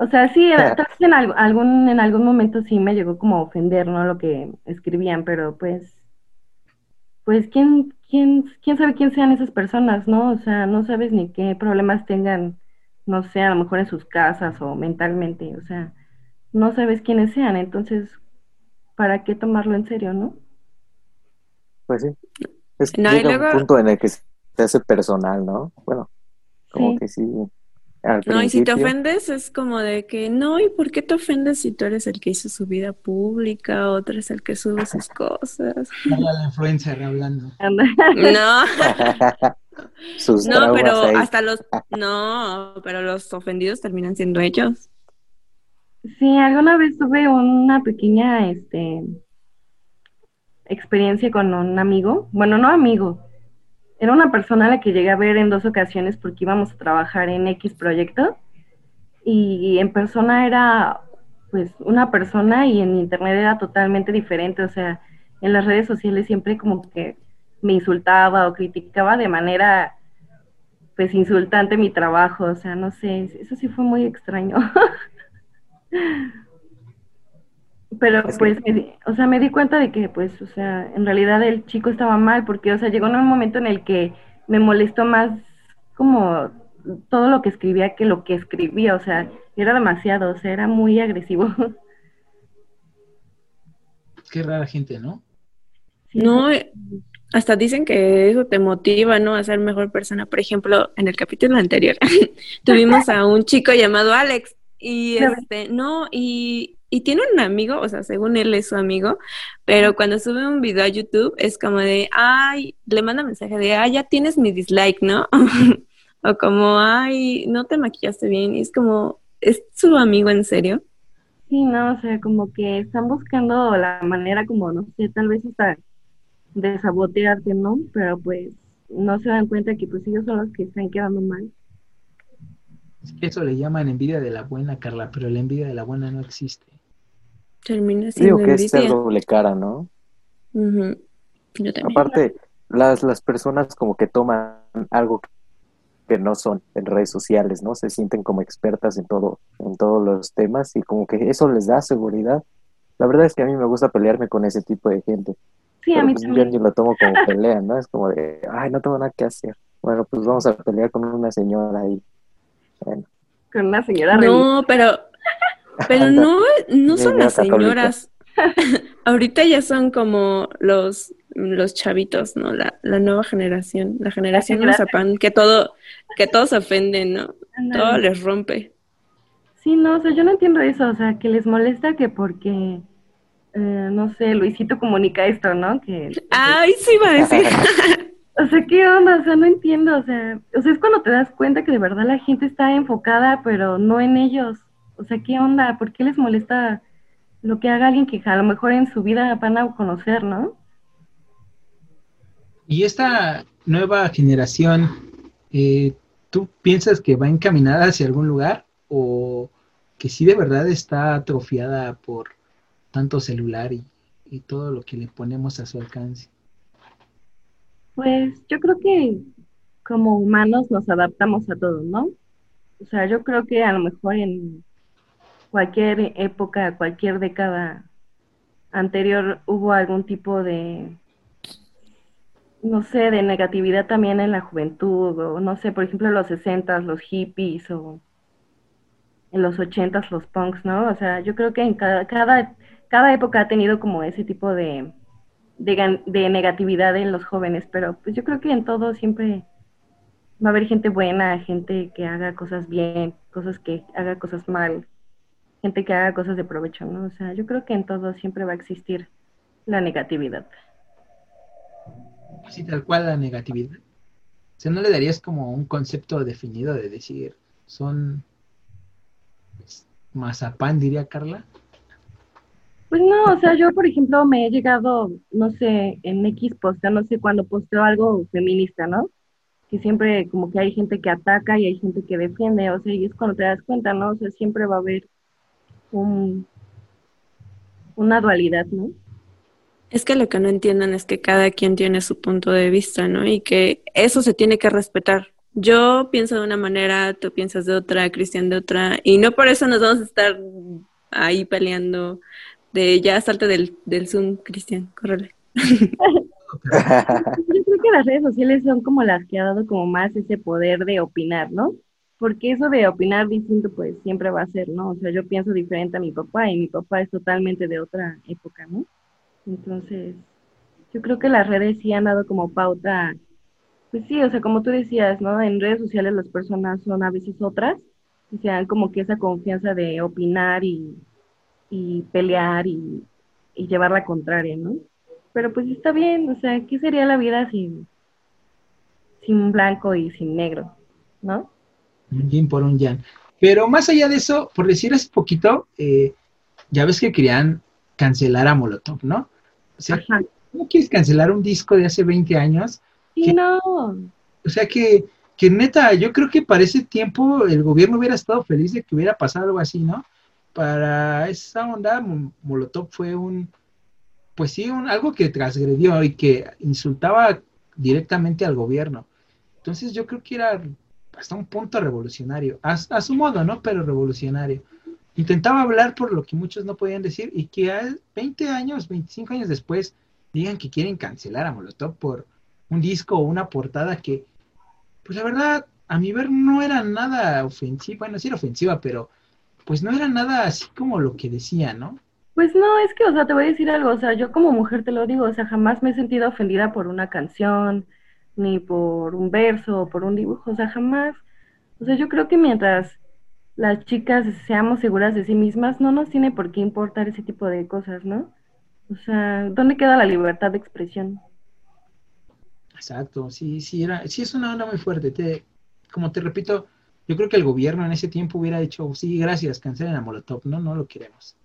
O sea, sí, tal vez en algún, en algún momento sí me llegó como a ofender, ¿no? Lo que escribían, pero pues, pues, ¿quién, quién, quién sabe quién sean esas personas, ¿no? O sea, no sabes ni qué problemas tengan, no sé, a lo mejor en sus casas o mentalmente, o sea, no sabes quiénes sean, entonces, ¿para qué tomarlo en serio, no? Pues sí. Es que No, y llega luego- un punto en el que se hace personal, ¿no? Bueno, como Sí. que sí. Al No, y si te ofendes es como de que, no, ¿y por qué te ofendes si tú eres el que hizo su vida pública, otro es el que sube sus cosas? La influencer hablando. No, sus no, pero ahí. hasta los, no, pero los ofendidos terminan siendo ellos. Sí, alguna vez tuve una pequeña, este, experiencia con un amigo, bueno, no amigo, era una persona a la que llegué a ver en dos ocasiones porque íbamos a trabajar en X proyecto. Y en persona era pues una persona y en internet era totalmente diferente, o sea, en las redes sociales siempre como que me insultaba o criticaba de manera pues insultante mi trabajo, o sea, no sé, eso sí fue muy extraño. Pero pues, me di- o sea, me di cuenta de que, pues, o sea, en realidad el chico estaba mal, porque, o sea, llegó en un momento en el que me molestó más como todo lo que escribía que lo que escribía, o sea, era demasiado, o sea, era muy agresivo. Qué rara gente, ¿no? Sí, No, eh, hasta dicen que eso te motiva, ¿no? A ser mejor persona. Por ejemplo, en el capítulo anterior tuvimos a un chico llamado Alex y este, no, y y tiene un amigo, o sea, según él es su amigo, pero cuando sube un video a YouTube es como de, ay, le manda mensaje de, ay, ya tienes mi dislike, ¿no? o como, ay, no te maquillaste bien, y es como, ¿es su amigo en serio? Sí, no, o sea, como que están buscando la manera como, no sé, tal vez hasta de sabotearte, ¿no? Pero pues no se dan cuenta que pues ellos son los que están quedando mal. Eso le llaman envidia de la buena, Carla, pero la envidia de la buena no existe. Termina siendo Digo que es ser doble cara, ¿no? Yo también. Aparte, las, las personas como que toman algo que no son en redes sociales, ¿no? Se sienten como expertas en todo, en todos los temas y como que eso les da seguridad. La verdad es que a mí me gusta pelearme con ese tipo de gente. Sí, a mí pues yo también. ni lo tomo como pelea, ¿no? Es como de, ay, no tengo nada que hacer. Bueno, pues vamos a pelear con una señora ahí. Bueno, Con una señora religiosa. No, pero, pero no, no son las señoras. Ahorita ya son como los, los chavitos, ¿no? La, la nueva generación, la generación generación. mazapán, que todo, que todos se ofenden, ¿no? Todo les rompe. Sí, no, o sea, yo no entiendo eso, o sea, que les molesta que porque, eh, no sé, Luisito comunica esto, ¿no? Que, Ay, sí iba a decir. o sea, ¿qué onda? O sea, no entiendo, o sea, o sea, es cuando te das cuenta que de verdad la gente está enfocada, pero no en ellos. O sea, ¿qué onda? ¿Por qué les molesta lo que haga alguien que a lo mejor en su vida van a conocer, ¿no? Y esta nueva generación, eh, ¿tú piensas que va encaminada hacia algún lugar o que sí de verdad está atrofiada por tanto celular y, y todo lo que le ponemos a su alcance? Pues yo creo que como humanos nos adaptamos a todo, ¿no? O sea, yo creo que a lo mejor en cualquier época, cualquier década anterior hubo algún tipo de, no sé, de negatividad también en la juventud, o no sé, por ejemplo, los 60 los hippies o en los 80 los punks, ¿no? O sea, yo creo que en cada, cada, cada época ha tenido como ese tipo de, de, de negatividad en los jóvenes, pero pues yo creo que en todo siempre va a haber gente buena, gente que haga cosas bien, cosas que haga cosas mal, gente que haga cosas de provecho, ¿no? O sea, yo creo que en todo siempre va a existir la negatividad. Así tal cual la negatividad. O sea, ¿no le darías como un concepto definido de decir, son pues, mazapán, diría Carla? Pues no, o sea, yo por ejemplo me he llegado, no sé, en X posta, no sé, cuando posteo algo feminista, ¿no? Que siempre como que hay gente que ataca y hay gente que defiende, o sea, y es cuando te das cuenta, ¿no? O sea, siempre va a haber un, una dualidad, ¿no? Es que lo que no entiendan es que cada quien tiene su punto de vista, ¿no? Y que eso se tiene que respetar. Yo pienso de una manera, tú piensas de otra, Cristian de otra, y no por eso nos vamos a estar ahí peleando de ya salte del, del Zoom, Cristian, córrele. Yo creo que las redes sociales son como las que ha dado como más ese poder de opinar, ¿no? Porque eso de opinar distinto, pues siempre va a ser, ¿no? O sea, yo pienso diferente a mi papá y mi papá es totalmente de otra época, ¿no? Entonces, yo creo que las redes sí han dado como pauta, pues sí, o sea, como tú decías, ¿no? En redes sociales las personas son a veces otras y se dan como que esa confianza de opinar y, y pelear y, y llevar la contraria, ¿no? Pero pues está bien, o sea, ¿qué sería la vida sin, sin blanco y sin negro, ¿no? Un yin por un yang. Pero más allá de eso, por decir hace poquito, eh, ya ves que querían cancelar a Molotov, ¿no? O sea, Ajá. ¿cómo quieres cancelar un disco de hace 20 años? ¿Qué? no. O sea que, que neta, yo creo que para ese tiempo el gobierno hubiera estado feliz de que hubiera pasado algo así, ¿no? Para esa onda, Mo- Molotov fue un, pues sí, un, algo que transgredió y que insultaba directamente al gobierno. Entonces yo creo que era hasta un punto revolucionario, a, a su modo, ¿no? Pero revolucionario. Intentaba hablar por lo que muchos no podían decir y que a 20 años, 25 años después digan que quieren cancelar a Molotov por un disco o una portada que, pues la verdad, a mi ver no era nada ofensiva, bueno, sí era ofensiva, pero pues no era nada así como lo que decía, ¿no? Pues no, es que, o sea, te voy a decir algo, o sea, yo como mujer te lo digo, o sea, jamás me he sentido ofendida por una canción, ni por un verso, o por un dibujo, o sea, jamás. O sea, yo creo que mientras las chicas seamos seguras de sí mismas, no nos tiene por qué importar ese tipo de cosas, ¿no? O sea, ¿dónde queda la libertad de expresión? Exacto, sí, sí, era, sí es una onda muy fuerte. Te, como te repito, yo creo que el gobierno en ese tiempo hubiera dicho, sí, gracias, cancelen a Molotov, no, no lo queremos.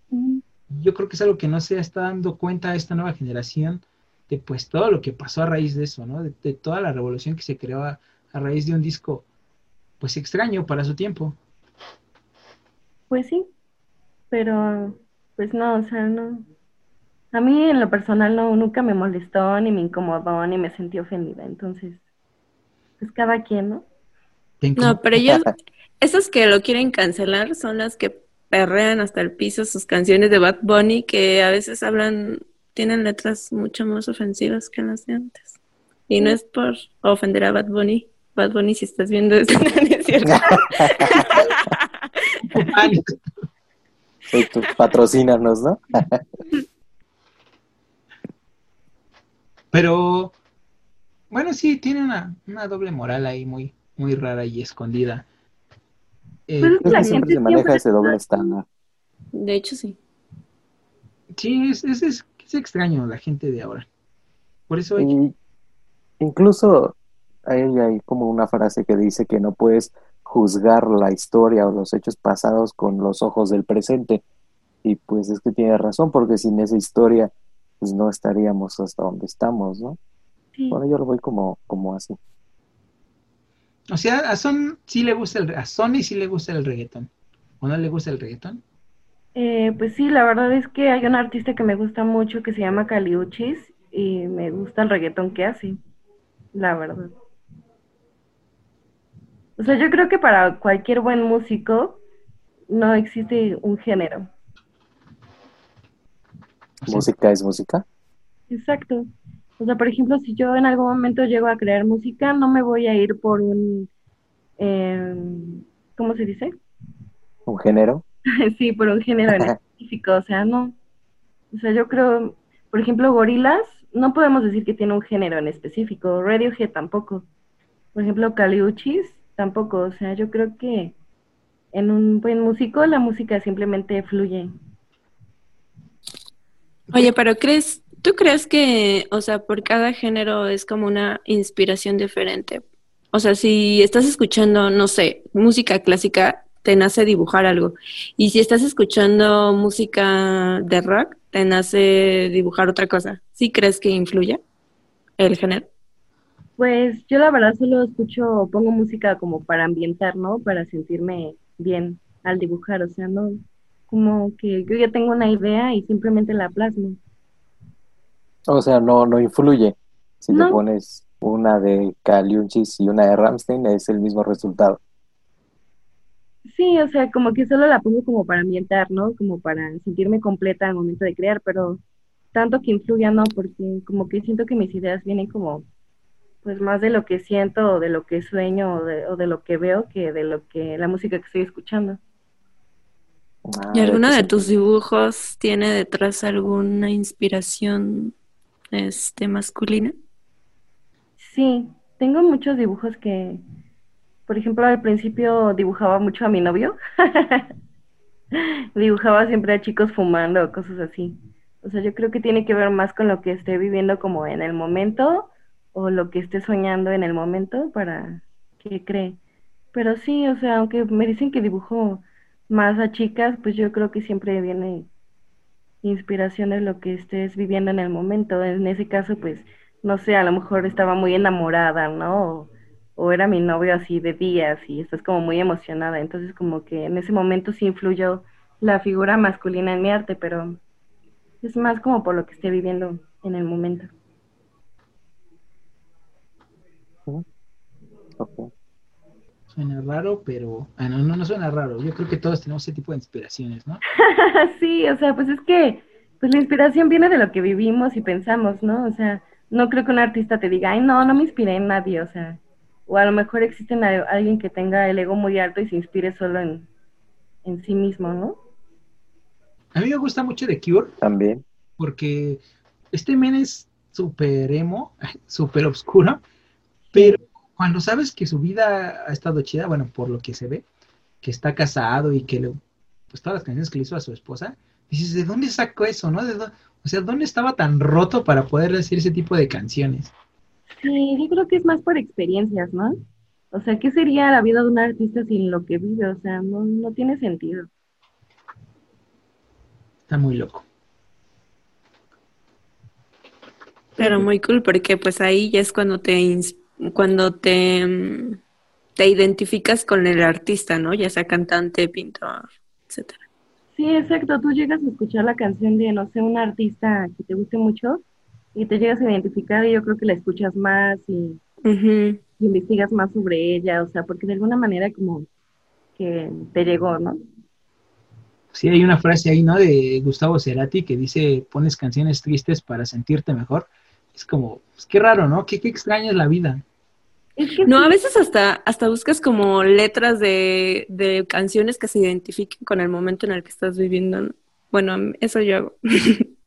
Yo creo que es algo que no se está dando cuenta esta nueva generación de pues todo lo que pasó a raíz de eso, ¿no? De, toda la revolución que se creó a, a, raíz de un disco, pues extraño para su tiempo. Pues sí, pero pues no, o sea, no, a mí en lo personal no, nunca me molestó, ni me incomodó, ni me sentí ofendida. Entonces, pues cada quien, ¿no? No, pero ellos, esos que lo quieren cancelar son las que perrean hasta el piso sus canciones de Bad Bunny, que a veces hablan, tienen letras mucho más ofensivas que las de antes. Y no es por ofender a Bad Bunny. Bad Bunny, si estás viendo esto, no es cierto. patrocínanos, ¿no? Pero, bueno, sí, tiene una, una doble moral ahí muy, muy rara y escondida. Eh, pues siempre se maneja ese doble estándar. De hecho, sí. Sí, es, es, es, extraño la gente de ahora. Por eso... incluso hay, hay como una frase que dice que no puedes juzgar la historia o los hechos pasados con los ojos del presente. Y pues es que tiene razón, porque sin esa historia pues no estaríamos hasta donde estamos, ¿no? Bueno, yo lo voy como, como así. O sea, a Son sí le gusta el a Sony sí le gusta el reggaetón. ¿O no le gusta el reggaetón? Eh, pues sí, la verdad es que hay un artista que me gusta mucho que se llama Caliuchis y me gusta el reggaetón que hace, la verdad. O sea, yo creo que para cualquier buen músico no existe un género. Música es música. Exacto. O sea, por ejemplo, si yo en algún momento llego a crear música, no me voy a ir por un, eh, ¿cómo se dice? ¿Un género? sí, por un género en específico, o sea, no. O sea, yo creo, por ejemplo, Gorilas, no podemos decir que tiene un género en específico, Radiohead tampoco. Por ejemplo, Caliuchis tampoco, o sea, yo creo que en un buen músico la música simplemente fluye. Oye, pero crees, ¿tú crees que, o sea, por cada género es como una inspiración diferente? O sea, si estás escuchando, no sé, música clásica, te nace dibujar algo. Y si estás escuchando música de rock, te nace dibujar otra cosa. ¿Sí crees que influye el género? Pues yo la verdad solo escucho, pongo música como para ambientar, ¿no? Para sentirme bien al dibujar, o sea, no, como que yo ya tengo una idea y simplemente la plasmo. O sea, no, no influye. Si te pones una de Caliunchis y una de Ramstein, es el mismo resultado. Sí, o sea, como que solo la pongo como para ambientar, ¿no? Como para sentirme completa al momento de crear, pero tanto que influya, no, porque como que siento que mis ideas vienen como, pues más de lo que siento o de lo que sueño o de, o de lo que veo que de lo que la música que estoy escuchando. ¿Y alguno de tus dibujos tiene detrás alguna inspiración este, masculina? Sí, tengo muchos dibujos que, por ejemplo, al principio dibujaba mucho a mi novio. dibujaba siempre a chicos fumando cosas así. O sea, yo creo que tiene que ver más con lo que esté viviendo como en el momento o lo que esté soñando en el momento para que cree. Pero sí, o sea, aunque me dicen que dibujo más a chicas, pues yo creo que siempre viene inspiración de lo que estés viviendo en el momento. En ese caso, pues, no sé, a lo mejor estaba muy enamorada, ¿no? Era mi novio así de días y estás como muy emocionada. Entonces, como que en ese momento sí influyó la figura masculina en mi arte, pero es más como por lo que esté viviendo en el momento. Suena raro, pero... Ah, no, no, no suena raro. Yo creo que todos tenemos ese tipo de inspiraciones, ¿no? sí, o sea, pues es que pues la inspiración viene de lo que vivimos y pensamos, ¿no? O sea, no creo que un artista te diga, ay, no, no me inspiré en nadie, o sea, o a lo mejor existe alguien que tenga el ego muy alto y se inspire solo en, en sí mismo, ¿no? A mí me gusta mucho de Cure. También. Porque este men es súper emo, súper oscuro, pero cuando sabes que su vida ha estado chida, bueno, por lo que se ve, que está casado y que le, pues todas las canciones que le hizo a su esposa, dices, ¿de dónde sacó eso, no? ¿De dó- o sea, ¿dónde estaba tan roto para poder hacer ese tipo de canciones? Sí, yo creo que es más por experiencias, ¿no? O sea, ¿qué sería la vida de un artista sin lo que vive? O sea, no, no tiene sentido. Está muy loco. Pero muy cool porque pues ahí ya es cuando te cuando te mm, te identificas con el artista, ¿no? Ya sea cantante, pintor, etcétera. Sí, exacto. Tú llegas a escuchar la canción de, no sé, un artista que te guste mucho y te llegas a identificar y yo creo que la escuchas más y, investigas más sobre ella, o sea, porque de alguna manera como que te llegó, ¿no? Sí, hay una frase ahí, ¿no? De Gustavo Cerati que dice, pones canciones tristes para sentirte mejor. Es como, pues, qué raro, ¿no? Qué, qué extraña es la vida. Es que No, sí, a veces hasta hasta buscas como letras de, de canciones que se identifiquen con el momento en el que estás viviendo. ¿no? Bueno, eso yo hago.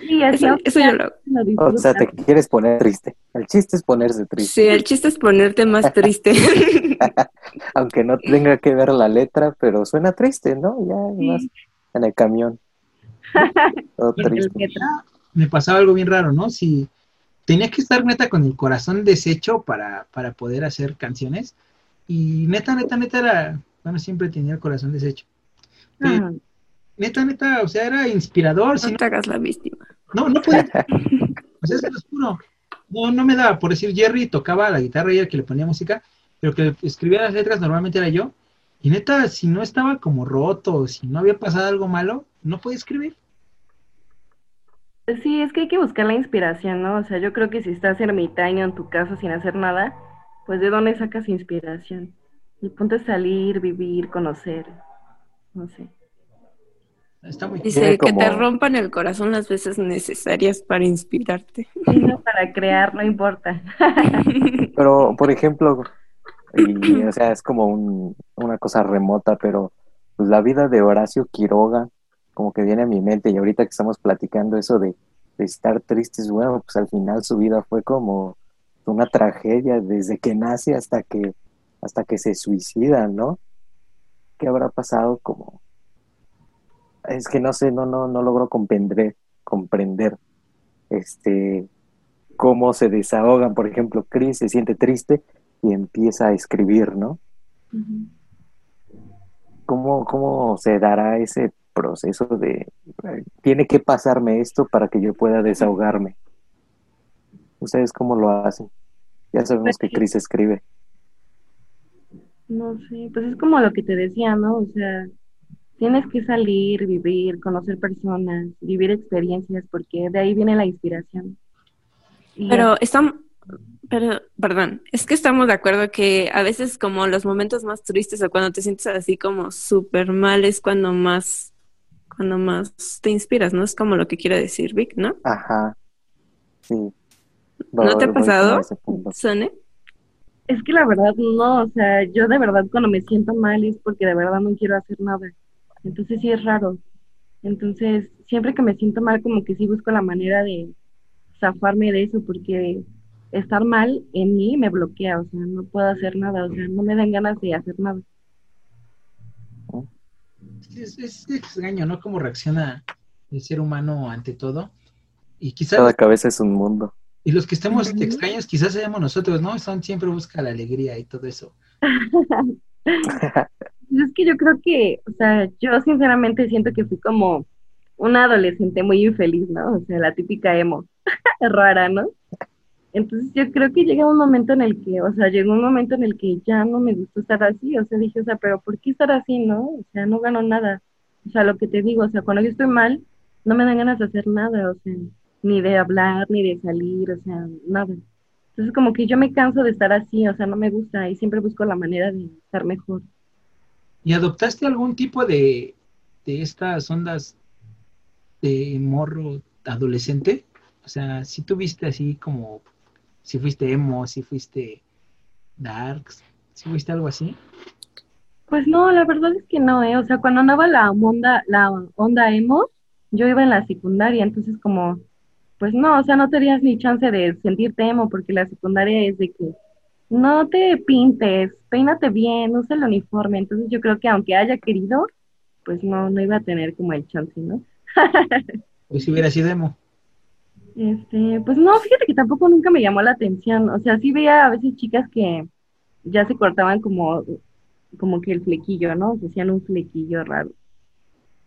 sí, Eso, eso yo lo lo O sea, te quieres poner triste. El chiste es ponerse triste. Sí, el chiste es ponerte más triste. Aunque no tenga que ver la letra, pero suena triste, ¿no? Ya Sí. vas en el camión. Todo triste. letra- Me pasaba algo bien raro, ¿no? Si tenía que estar neta con el corazón deshecho para, para poder hacer canciones. Y neta, neta, neta era, bueno, siempre tenía el corazón deshecho. Eh, Ah, neta, neta, o sea, era inspirador. No no- te hagas la víctima. No, no podía. O sea, se los juro. No, no me daba. Por decir, Jerry tocaba la guitarra y era el que le ponía música, pero que escribía las letras normalmente era yo. Y neta, si no estaba como roto, si no había pasado algo malo, no podía escribir. Sí, es que hay que buscar la inspiración, ¿no? O sea, yo creo que si estás ermitaño en tu casa sin hacer nada, pues ¿de dónde sacas inspiración? El punto es salir, vivir, conocer, no sé. Está muy... Dice que te rompan el corazón las veces necesarias para inspirarte. No, para crear, no importa. Pero, por ejemplo, y, o sea, es como un- una cosa remota, pero pues la vida de Horacio Quiroga, como que viene a mi mente, y ahorita que estamos platicando eso de, de estar tristes, bueno, pues al final su vida fue como una tragedia desde que nace hasta que, hasta que se suicida, ¿no? ¿Qué habrá pasado como? Es que no sé, no, no, no logro comprender, comprender, este, cómo se desahogan. Por ejemplo, Chris se siente triste y empieza a escribir, ¿no? ¿Cómo, cómo se dará ese proceso de, eh, tiene que pasarme esto para que yo pueda desahogarme? ¿Ustedes cómo lo hacen? Ya sabemos que Chris escribe. No sé, pues es como lo que te decía, ¿no? O sea, tienes que salir, vivir, conocer personas, vivir experiencias, porque de ahí viene la inspiración. Y Pero estamos, pero, perdón, es que estamos de acuerdo que a veces como los momentos más tristes o cuando te sientes así como súper mal es cuando más, cuando más te inspiras, ¿no? Es como lo que quiere decir Vic, ¿no? Ajá. Sí. ¿No te ha pasado? ¿Sone? Es que la verdad no, o sea, yo de verdad cuando me siento mal es porque de verdad no quiero hacer nada. Entonces sí es raro. Entonces, siempre que me siento mal, como que sí busco la manera de zafarme de eso, porque estar mal en mí me bloquea, o sea, no puedo hacer nada, o sea, no me dan ganas de hacer nada. Es, es extraño, ¿no? Cómo reacciona el ser humano ante todo. Y quizás, Cada cabeza es un mundo. y los que estemos Ujú. extraños, quizás seamos nosotros, ¿no? Son siempre busca la alegría y todo eso. Es que yo creo que, o sea, yo sinceramente siento que fui como una adolescente muy infeliz, ¿no? O sea, la típica emo, rara, ¿no? Entonces yo creo que llega un momento en el que, o sea, llegó un momento en el que ya no me gustó estar así, o sea, dije, o sea, pero ¿por qué estar así, no? O sea, no gano nada. O sea, lo que te digo, o sea, cuando yo estoy mal, no me dan ganas de hacer nada, o sea, ni de hablar, ni de salir, o sea, nada. Entonces como que yo me canso de estar así, o sea, no me gusta y siempre busco la manera de estar mejor. ¿Y adoptaste algún tipo de, de estas ondas de morro adolescente? O sea, si tuviste así como, si fuiste emo, si fuiste darks, si fuiste algo así. Pues no, la verdad es que no, ¿eh? O sea, cuando andaba la onda, la onda emo, yo iba en la secundaria, entonces como, pues no, o sea, no tenías ni chance de sentirte emo porque la secundaria es de que no te pintes, peínate bien, usa el uniforme. Entonces yo creo que aunque haya querido, pues no, no iba a tener como el chance, ¿no? Pues si hubiera sido emo. Este, pues no, fíjate que tampoco nunca me llamó la atención. O sea, sí veía a veces chicas que ya se cortaban como, como que el flequillo, ¿no? Que hacían un flequillo raro.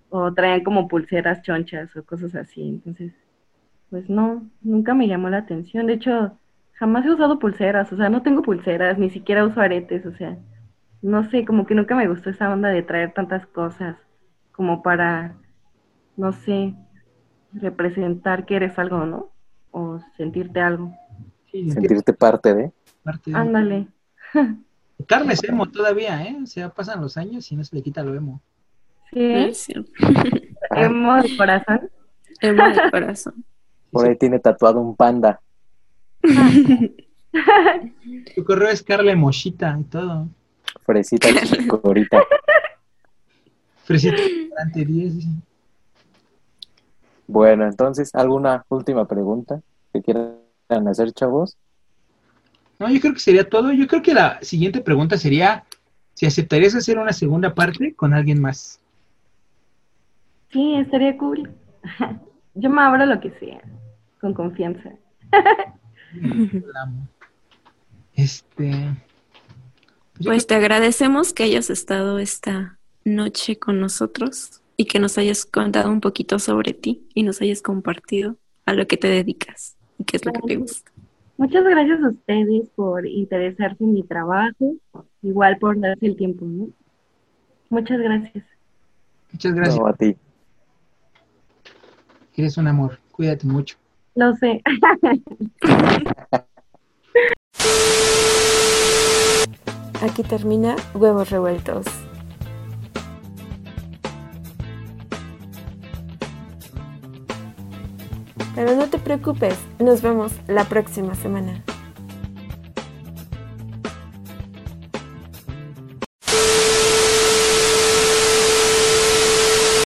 O traían como pulseras chonchas o cosas así. Entonces, pues no, nunca me llamó la atención. De hecho, jamás he usado pulseras. O sea, no tengo pulseras, ni siquiera uso aretes. O sea, no sé, como que nunca me gustó esa onda de traer tantas cosas como para, no sé, representar que eres algo, ¿no? O sentirte algo. Sí, Sentirte parte de. parte de- Ándale. Carmen es emo todavía, ¿eh? O sea, pasan los años y no se le quita lo emo. Sí, cierto. Ah, emo de corazón. Emo de corazón. por ahí tiene tatuado un panda. Tu correo es Carla Mochita y todo. Fresita chicorita. Fresita durante 10. dice. Bueno, entonces, ¿alguna última pregunta que quieran hacer, chavos? No, yo creo que sería todo. Yo creo que la siguiente pregunta sería si aceptarías hacer una segunda parte con alguien más. Sí, estaría cool. Yo me abro lo que sea, con confianza. Este. pues te agradecemos que hayas estado esta noche con nosotros y que nos hayas contado un poquito sobre ti y nos hayas compartido a lo que te dedicas y qué es lo que te gusta. Muchas gracias a ustedes por interesarse en mi trabajo, igual por darse el tiempo, ¿no? Muchas gracias. muchas gracias. No, a ti. Eres un amor. Cuídate mucho. Lo sé. Aquí termina Huevos Revueltos. Pero no te preocupes, nos vemos la próxima semana.